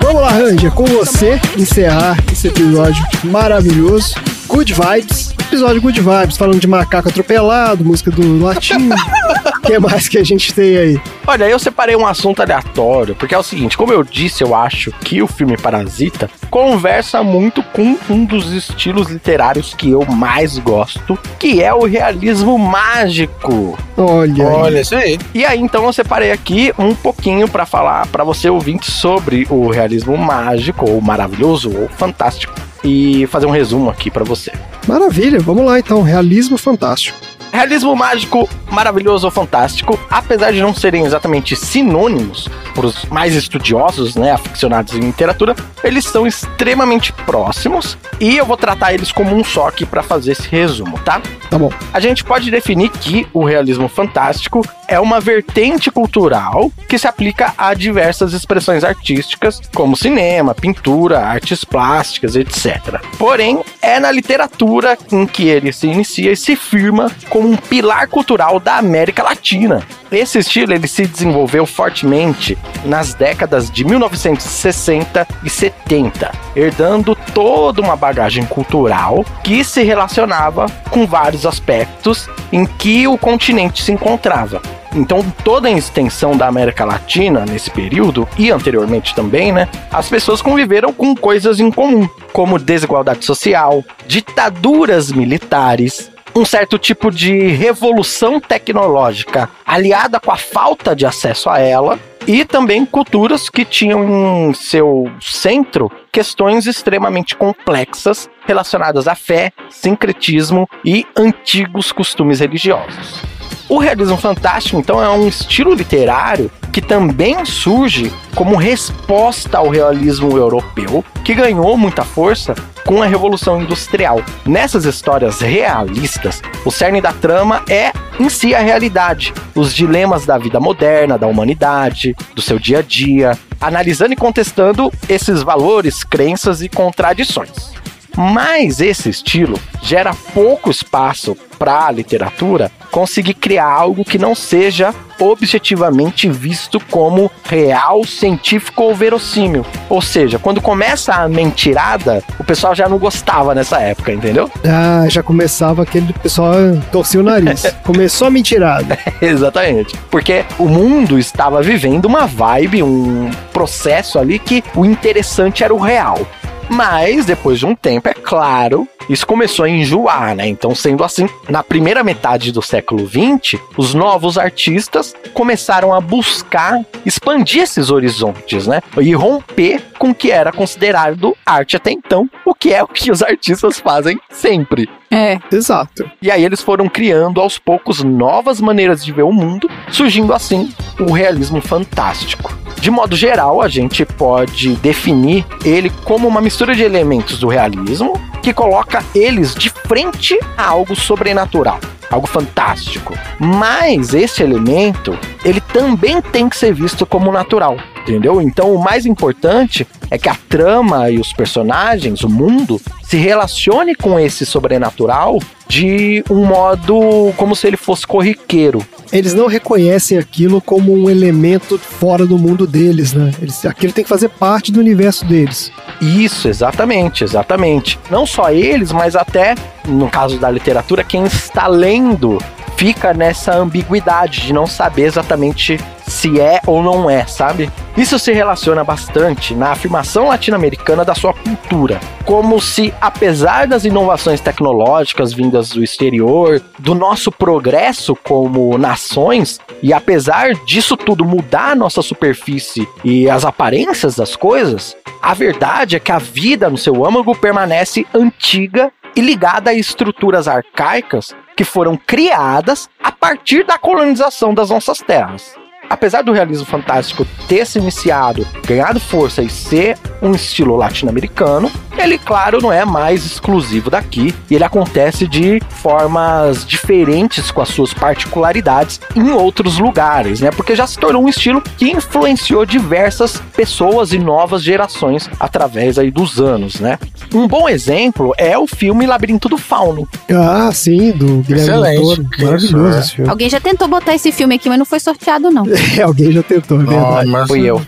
Vamos lá, Ranger, com você encerrar esse episódio maravilhoso. Good Vibes. Episódio Good Vibes, falando de macaco atropelado, música do latino. O que mais que a gente tem aí? Olha, eu separei um assunto aleatório, porque é o seguinte, como eu disse, eu acho que o filme Parasita conversa muito com um dos estilos literários que eu mais gosto, que é o realismo mágico. Olha. Olha, isso aí. E aí, então, eu separei aqui um pouquinho pra falar pra você ouvinte sobre o realismo mágico, ou maravilhoso, ou fantástico. E fazer um resumo aqui pra você. Maravilha, vamos lá então. Realismo fantástico. Realismo mágico, maravilhoso ou fantástico, apesar de não serem exatamente sinônimos para os mais estudiosos, né, aficionados em literatura, eles são extremamente próximos e eu vou tratar eles como um só aqui para fazer esse resumo, tá? Tá bom. A gente pode definir que o realismo fantástico é uma vertente cultural que se aplica a diversas expressões artísticas, como cinema, pintura, artes plásticas, etc. Porém, é na literatura em que ele se inicia e se firma como um pilar cultural da América Latina. Esse estilo ele se desenvolveu fortemente nas décadas de 1960 e 70, herdando toda uma bagagem cultural que se relacionava com vários aspectos em que o continente se encontrava. Então, toda a extensão da América Latina nesse período e anteriormente também, né? As pessoas conviveram com coisas em comum, como desigualdade social, ditaduras militares, um certo tipo de revolução tecnológica aliada com a falta de acesso a ela e também culturas que tinham em seu centro questões extremamente complexas relacionadas à fé, sincretismo e antigos costumes religiosos. O realismo fantástico, então, é um estilo literário que também surge como resposta ao realismo europeu, que ganhou muita força com a Revolução Industrial. Nessas histórias realistas, o cerne da trama é em si a realidade, os dilemas da vida moderna, da humanidade, do seu dia a dia, analisando e contestando esses valores, crenças e contradições. Mas esse estilo gera pouco espaço para a literatura conseguir criar algo que não seja objetivamente visto como real, científico ou verossímil. Ou seja, quando começa a mentirada, o pessoal já não gostava nessa época, entendeu? Ah, já começava aquele pessoal torcia o nariz. Começou a mentirada. Exatamente. Porque o mundo estava vivendo uma vibe, um processo ali que o interessante era o real. Mas, depois de um tempo, é claro, isso começou a enjoar, né? Então, sendo assim, na primeira metade do século XX, os novos artistas começaram a buscar expandir esses horizontes, né? E romper com o que era considerado arte até então, o que é o que os artistas fazem sempre. É. Exato. E aí eles foram criando aos poucos novas maneiras de ver o mundo, surgindo assim o realismo fantástico. De modo geral, a gente pode definir ele como uma mistura de elementos do realismo que coloca eles de frente a algo sobrenatural, algo fantástico. Mas esse elemento, ele também tem que ser visto como natural, entendeu? Então o mais importante é que a trama e os personagens, o mundo, se relacione com esse sobrenatural de um modo como se ele fosse corriqueiro. Eles não reconhecem aquilo como um elemento fora do mundo deles, né? Eles, aquilo tem que fazer parte do universo deles. Isso, exatamente, exatamente. Não só eles, mas até, no caso da literatura, quem está lendo fica nessa ambiguidade de não saber exatamente se é ou não é, sabe? Isso se relaciona bastante na afirmação latino-americana da sua cultura, como se, apesar das inovações tecnológicas vindas do exterior, do nosso progresso como nações, e apesar disso tudo mudar a nossa superfície e as aparências das coisas, a verdade é que a vida no seu âmago permanece antiga e ligada a estruturas arcaicas que foram criadas a partir da colonização das nossas terras. Apesar do realismo fantástico ter se iniciado, ganhado força e ser um estilo latino-americano, ele, claro, não é mais exclusivo daqui e ele acontece de formas diferentes com as suas particularidades em outros lugares, né? Porque já se tornou um estilo que influenciou diversas pessoas e novas gerações através aí dos anos, né? Um bom exemplo é o filme Labirinto do Fauno. Ah, sim, do Guilherme Excelente. Toro. Maravilhoso Isso, é. esse filme. Alguém já tentou botar esse filme aqui, mas não foi sorteado, não. Alguém já tentou, é verdade. mas- Fui eu.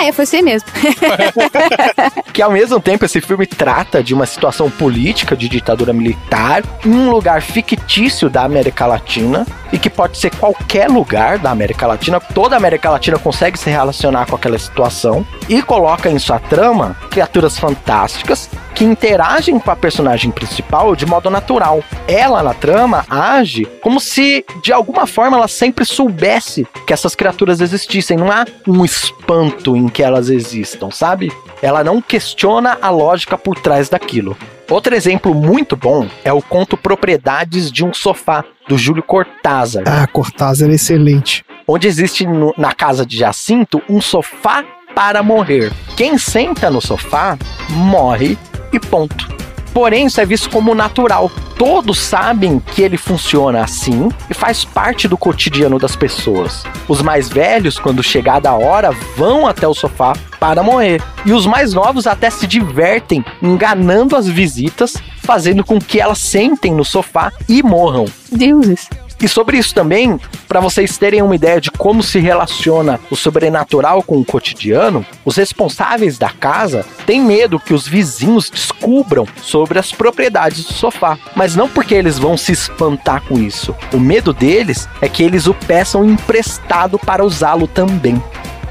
Ah, é, foi você mesmo. que ao mesmo tempo esse filme trata de uma situação política de ditadura militar em um lugar fictício da América Latina e que pode ser qualquer lugar da América Latina, toda a América Latina consegue se relacionar com aquela situação e coloca em sua trama criaturas fantásticas que interagem com a personagem principal de modo natural. Ela, na trama, age como se, de alguma forma, ela sempre soubesse que essas criaturas existissem. Não há um espanto em que elas existam, sabe? Ela não questiona a lógica por trás daquilo. Outro exemplo muito bom é o conto Propriedades de um Sofá, do Júlio Cortázar. Ah, Cortázar é excelente. Onde existe no- na casa de Jacinto um sofá para morrer. Quem senta no sofá morre e ponto. Porém, isso é visto como natural. Todos sabem que ele funciona assim e faz parte do cotidiano das pessoas. Os mais velhos, quando chegada a hora, vão até o sofá para morrer. E os mais novos até se divertem enganando as visitas, fazendo com que elas sentem no sofá e morram. Deuses. E sobre isso também, para vocês terem uma ideia de como se relaciona o sobrenatural com o cotidiano, os responsáveis da casa têm medo que os vizinhos descubram sobre as propriedades do sofá, mas não porque eles vão se espantar com isso. O medo deles é que eles o peçam emprestado para usá-lo também.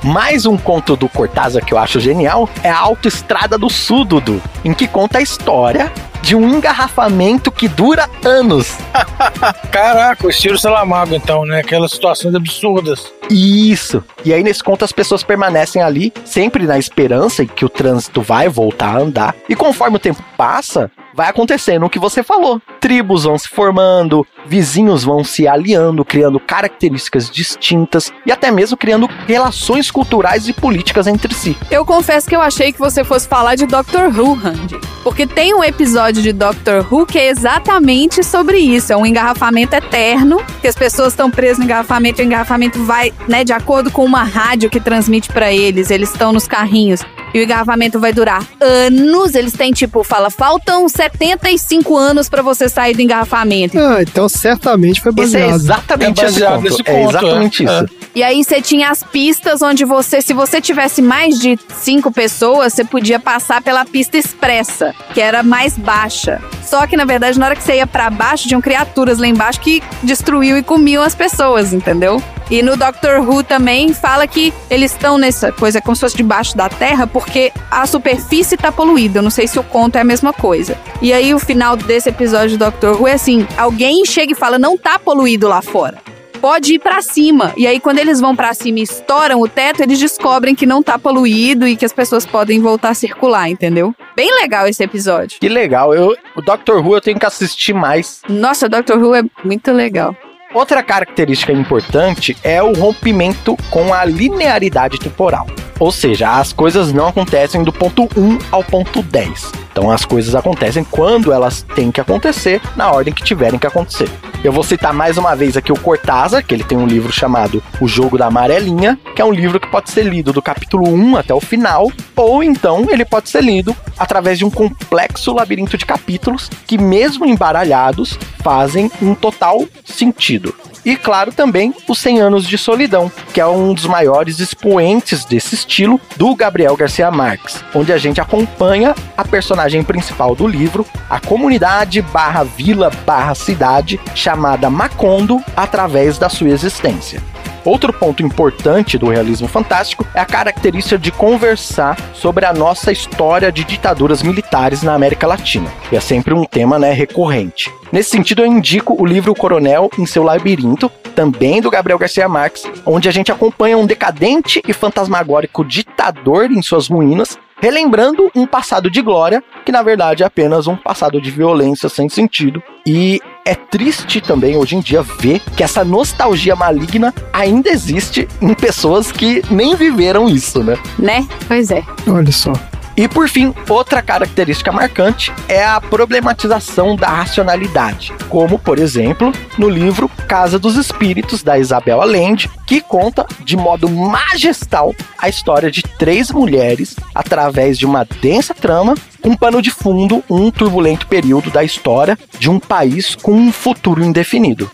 Mais um conto do Cortázar que eu acho genial é a Autoestrada do Sul, Dudu, em que conta a história de um engarrafamento que dura anos. Caraca, o estilo Salamago, então, né? Aquelas situações absurdas. Isso. E aí, nesse conto, as pessoas permanecem ali, sempre na esperança que o trânsito vai voltar a andar. E conforme o tempo passa, vai acontecendo o que você falou. Tribos vão se formando, vizinhos vão se aliando, criando características distintas e até mesmo criando relações culturais e políticas entre si. Eu confesso que eu achei que você fosse falar de Doctor Who, Randy. Porque tem um episódio de Doctor Who que é exatamente sobre isso. É um engarrafamento eterno, que as pessoas estão presas no engarrafamento e o engarrafamento vai, né, de acordo com uma rádio que transmite pra eles. Eles estão nos carrinhos. E o engarrafamento vai durar anos. Eles têm, tipo, fala, faltam 75 anos pra você sair do engarrafamento. Ah, então certamente foi Esse é baseado. exatamente É esse baseado conto. nesse É exatamente é. isso. E aí você tinha as pistas onde você, se você tivesse mais de cinco pessoas, você podia passar pela pista expressa, que era mais baixa. Só que na verdade, na hora que você ia pra baixo, tinham criaturas lá embaixo que destruíam e comiam as pessoas, entendeu? E no Doctor Who também fala que eles estão nessa coisa como se fosse debaixo da terra, porque a superfície tá poluída. Eu não sei se o conto é a mesma coisa. E aí o final desse episódio do Doctor Who é assim: alguém chega e fala, não tá poluído lá fora pode ir pra cima. E aí, quando eles vão pra cima e estouram o teto, eles descobrem que não tá poluído e que as pessoas podem voltar a circular, entendeu? Bem legal esse episódio. Que legal. Eu, o Doctor Who eu tenho que assistir mais. Nossa, Doctor Who é muito legal. Outra característica importante é o rompimento com a linearidade temporal. Ou seja, as coisas não acontecem do ponto 1 ao ponto 10. Então as coisas acontecem quando elas têm que acontecer, na ordem que tiverem que acontecer. Eu vou citar mais uma vez aqui o Cortázar, que ele tem um livro chamado O Jogo da Amarelinha, que é um livro que pode ser lido do capítulo 1 até o final, ou então ele pode ser lido através de um complexo labirinto de capítulos que, mesmo embaralhados, fazem um total sentido. E claro também os 100 anos de solidão, que é um dos maiores expoentes desse estilo do Gabriel Garcia Marques, onde a gente acompanha a personagem principal do livro, a comunidade barra vila barra cidade chamada Macondo através da sua existência. Outro ponto importante do realismo fantástico é a característica de conversar sobre a nossa história de ditaduras militares na América Latina. E é sempre um tema né, recorrente. Nesse sentido, eu indico o livro Coronel em seu Labirinto, também do Gabriel Garcia Marques, onde a gente acompanha um decadente e fantasmagórico ditador em suas ruínas, relembrando um passado de glória, que na verdade é apenas um passado de violência sem sentido. E é triste também hoje em dia ver que essa nostalgia maligna ainda existe em pessoas que nem viveram isso, né? Né? Pois é. Olha só. E por fim, outra característica marcante é a problematização da racionalidade, como, por exemplo, no livro Casa dos Espíritos, da Isabel Allende, que conta de modo majestal a história de três mulheres através de uma densa trama, com pano de fundo um turbulento período da história de um país com um futuro indefinido.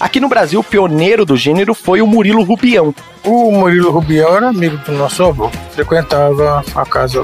Aqui no Brasil, o pioneiro do gênero foi o Murilo Rubião. O Murilo Rubião era amigo do nosso avô. Frequentava a casa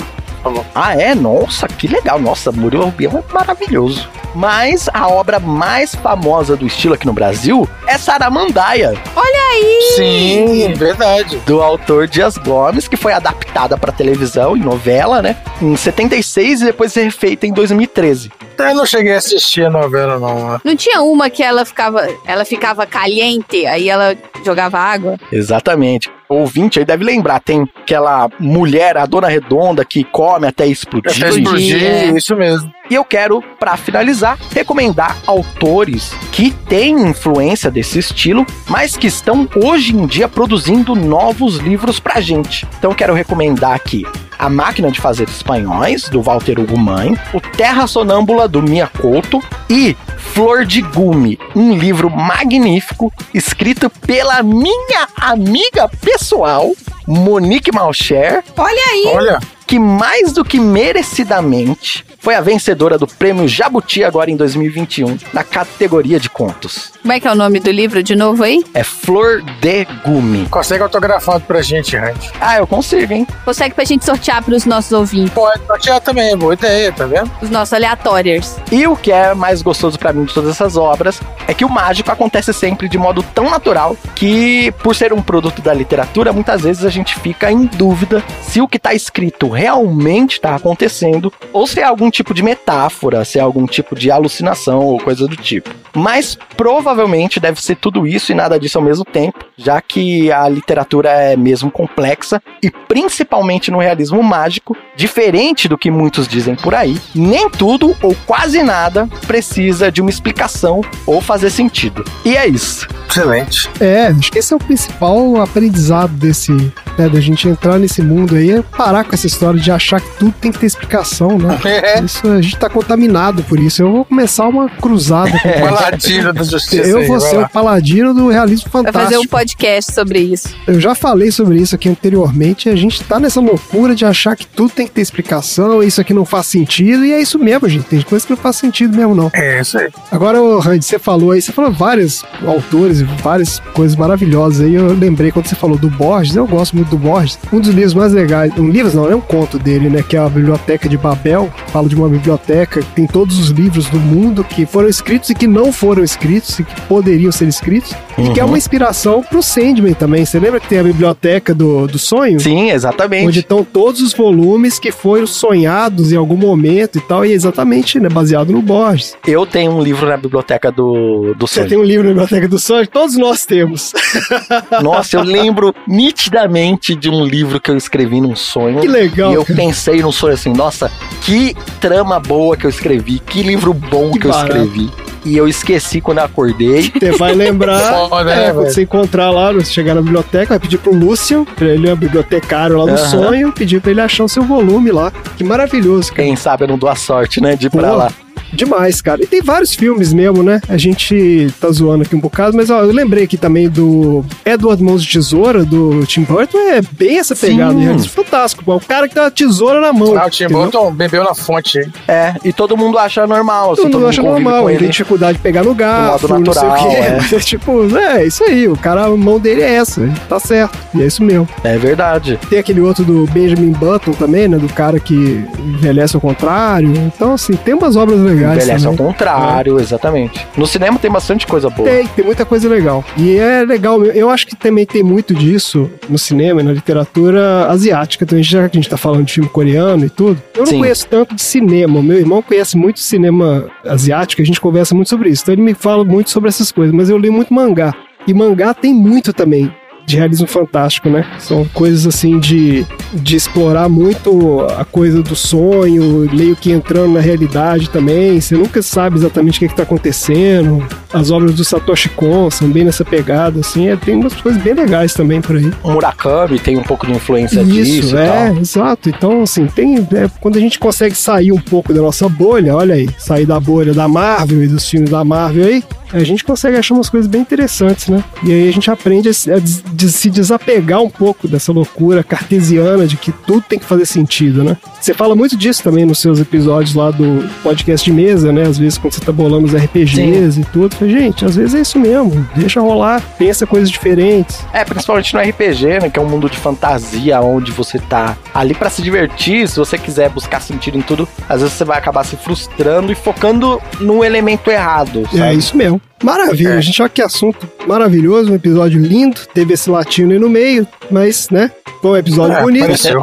Ah, é? Nossa, que legal. Nossa, Murilo Rubião é maravilhoso. Mas a obra mais famosa do estilo aqui no Brasil é Saramandaia, Olha aí! Sim, verdade. do autor Dias Gomes, que foi adaptada para televisão em novela, né? Em 76 e depois refeita em 2013. Eu não cheguei a assistir a novela, não. né? Não tinha uma que ela ficava, ela ficava caliente, aí ela jogava água? Exatamente. O ouvinte aí deve lembrar, tem aquela mulher, a dona redonda, que come até explodir. Até explodir, é. isso mesmo. E eu quero, pra finalizar, recomendar autores que têm influência desse estilo, mas que estão hoje em dia produzindo novos livros pra gente. Então eu quero recomendar aqui A Máquina de Fazer Espanhóis, do Walter Hugo Mãe, O Terra Sonâmbula, do Mia Couto, e Flor de Gume, um livro magnífico escrito pela minha amiga pessoal, Monique Malcher, Olha aí! Olha, que mais do que merecidamente foi a vencedora do prêmio Jabuti agora em 2021, na categoria de contos. Como é que é o nome do livro de novo aí? É Flor de Gume. consegue autografado pra gente, Randy. Ah, eu consigo, hein? Consegue pra gente sortear pros nossos ouvintes, Pode sortear também, boa ideia, tá vendo? os nossos aleatórios. E o que é mais gostoso pra mim de todas essas obras é que o mágico acontece sempre de modo tão natural que, por ser um produto da literatura, muitas vezes a gente fica em dúvida se o que tá escrito realmente tá acontecendo ou se é algum tipo de metáfora, se é algum tipo de alucinação ou coisa do tipo. Mas provavelmente deve ser tudo isso e nada disso ao mesmo tempo, já que a literatura é mesmo complexa e principalmente no realismo mágico, diferente do que muitos dizem por aí, nem tudo ou quase nada precisa de uma explicação ou fazer sentido. E é isso. Excelente. É, acho que esse é o principal aprendizado desse, né, da gente entrar nesse mundo aí, é parar com essa história de achar que tudo tem que ter explicação, né? É. Isso, a gente tá contaminado por isso. Eu vou começar uma cruzada. com Paladino da justiça. Eu aí, vou vai ser lá. o paladino do realismo Vai fantástico. fazer um podcast sobre isso. Eu já falei sobre isso aqui anteriormente. A gente tá nessa loucura de achar que tudo tem que ter explicação, isso aqui não faz sentido, e é isso mesmo, gente. Tem coisa que não faz sentido mesmo, não. É isso aí. Agora, Randy, você falou aí, você falou vários autores e várias coisas maravilhosas aí. Eu lembrei quando você falou do Borges, eu gosto muito do Borges. Um dos livros mais legais, um livro não, é um conto dele, né? Que é a Biblioteca de Babel. Fala de uma biblioteca que tem todos os livros do mundo que foram escritos e que não foram escritos e que poderiam ser escritos. E que é Uhum. uma inspiração pro Sandman também. Você lembra que tem a biblioteca do, do sonho? Sim, exatamente. Onde estão todos os volumes que foram sonhados em algum momento e tal, e é exatamente né, baseado no Borges. Eu tenho um livro na biblioteca do, do Você tem um livro na biblioteca do sonho? Todos nós temos. Nossa, eu lembro nitidamente de um livro que eu escrevi num sonho. Que legal, E eu pensei num sonho assim, nossa, que trama boa que eu escrevi, que livro bom que, Que eu escrevi. E eu esqueci quando eu acordei. Você vai lembrar, Foda, é, né, quando velho? você encontrar lá, você chegar na biblioteca, vai pedir pro Lúcio, pra ele é bibliotecário lá no Aham. sonho, pedir pra ele achar o seu volume lá. Que maravilhoso, cara. Quem sabe eu não dou a sorte, né, de ir pra Pô, lá. Demais, cara. E tem vários filmes mesmo, né? A gente tá zoando aqui um bocado, mas ó, eu lembrei aqui também do Edward Mãos de Tesoura, do Tim Burton. É bem essa pegada, Sim. né? fantástico. pô. O cara que tem uma tesoura na mão. Ah, o Tim entendeu? Burton bebeu na fonte aí. É, e todo mundo acha normal, assim, Todo mundo acha normal, ele tem dificuldade de pegar no garfo, modo não sei o natural, quê. é. Mas é tipo, é isso aí, o cara, a mão dele é essa, tá certo, e é isso mesmo. É verdade. Tem aquele outro do Benjamin Button também, né, do cara que envelhece ao contrário. Então, assim, tem umas obras legais Envelhece ao também. contrário, exatamente. No cinema tem bastante coisa boa. Tem, tem muita coisa legal. E é legal, eu acho que também tem muito disso no cinema e na literatura asiática, também, já que a gente tá falando de filme coreano e tudo. Eu não Sim. conheço tanto de cinema, meu irmão conhece muito cinema asiático, a gente conversa muito sobre isso. Então ele me fala muito sobre essas coisas, mas eu leio muito mangá. E mangá tem muito também de realismo fantástico, né? São coisas assim de, de explorar muito a coisa do sonho, meio que entrando na realidade também. Você nunca sabe exatamente o que, é que tá acontecendo. As obras do Satoshi Kon são bem nessa pegada, assim. É, tem umas coisas bem legais também por aí. O Murakami tem um pouco de influência disso Isso, e é, tal. exato. Então, assim, tem. é, quando a gente consegue sair um pouco da nossa bolha, olha aí, sair da bolha da Marvel e dos filmes da Marvel aí, a gente consegue achar umas coisas bem interessantes, né? E aí a gente aprende a, se- a des- de se desapegar um pouco dessa loucura cartesiana de que tudo tem que fazer sentido, né? Você fala muito disso também nos seus episódios lá do podcast de mesa, né? Às vezes quando você tá bolando os RPGs e tudo. Fala, gente, às vezes é isso mesmo. Deixa rolar, pensa coisas diferentes. É, principalmente no RPG, né? Que é um mundo de fantasia, onde você tá ali pra se divertir. Se você quiser buscar sentido em tudo, às vezes você vai acabar se frustrando e focando no elemento errado. Sabe? É isso mesmo. Maravilha, É. gente. Olha que assunto maravilhoso, um episódio lindo. Teve esse latino aí no meio, mas, né? Foi um episódio É, bonito.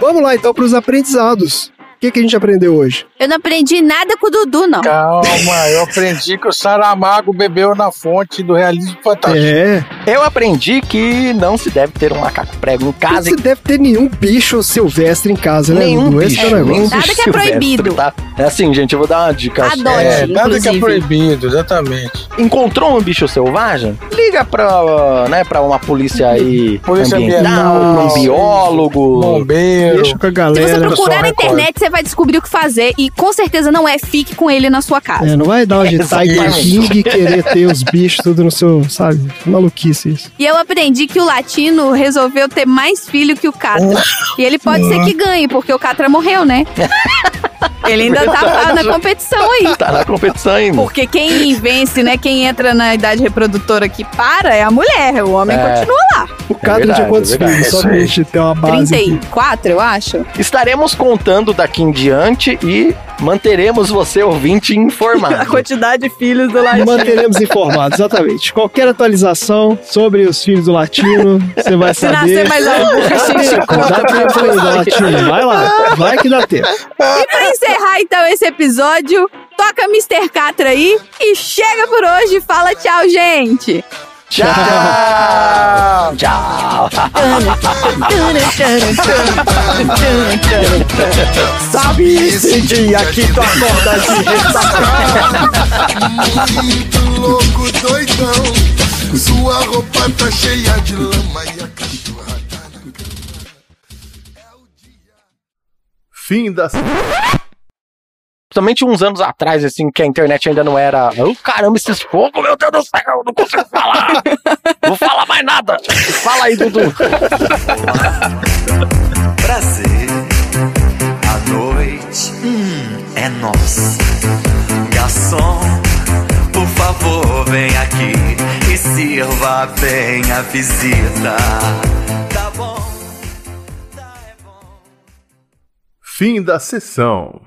Vamos lá então para os aprendizados. O que, que a gente aprendeu hoje? Eu não aprendi nada com o Dudu, não. Calma, eu aprendi que o Saramago bebeu na fonte do realismo fantástico. É. Eu aprendi que não se deve ter um macaco prego em Não casa. se deve ter nenhum bicho silvestre em casa, né? Nenhum Dudu? bicho, Esse é nenhum Nada bicho que é proibido. tá? É assim, gente, eu vou dar uma dica. Adote. É, nada que é inclusive. proibido, exatamente. Encontrou um bicho selvagem? Liga pra, né, pra uma polícia aí Polícia ambiental, ambiental, pra um biólogo. Bombeiro. Deixa com a Se galera. você procurar na internet, você vai descobrir o que fazer. E com certeza não é fique com ele na sua casa. É, não vai dar uma de Tiger. King e querer ter os bichos tudo no seu, sabe? Maluquice isso. E eu aprendi que o latino resolveu ter mais filho que o Catra. E ele pode ser que ganhe, porque o Catra morreu, né? Ele ainda tá Verdade. na competição aí. Tá na competição ainda. Porque quem vence, né? Quem entra na idade reprodutora que para é a mulher. O homem É. continua lá. O Catra verdade, tinha quantos é verdade. filhos? Só pra gente ter uma base. aqui. 34, eu acho. Estaremos contando daqui em diante e manteremos você ouvinte A informado. quantidade de filhos do latino. Manteremos informados, exatamente. Qualquer atualização sobre os filhos do latino, você vai Se saber. nascer mais algum, Dá a tempo, ainda, latino. Vai lá, vai que dá tempo. E pra encerrar então esse episódio, toca Mr. Catra aí e chega por hoje. Fala tchau, gente. Tchau! Tchau! Sabe esse dia que tu acorda de Muito louco, doidão. Sua roupa tá cheia de lama e a cachorra tá na cama. Fim da Principalmente uns anos atrás, assim, que a internet ainda não era. Oh, caramba, esses fogos, meu Deus do céu, não consigo falar! Vou falar mais nada! Fala aí, Dudu! prazer. A noite hum, é nossa. Garçom, por favor, vem aqui e sirva bem a visita. Tá bom? fim da sessão.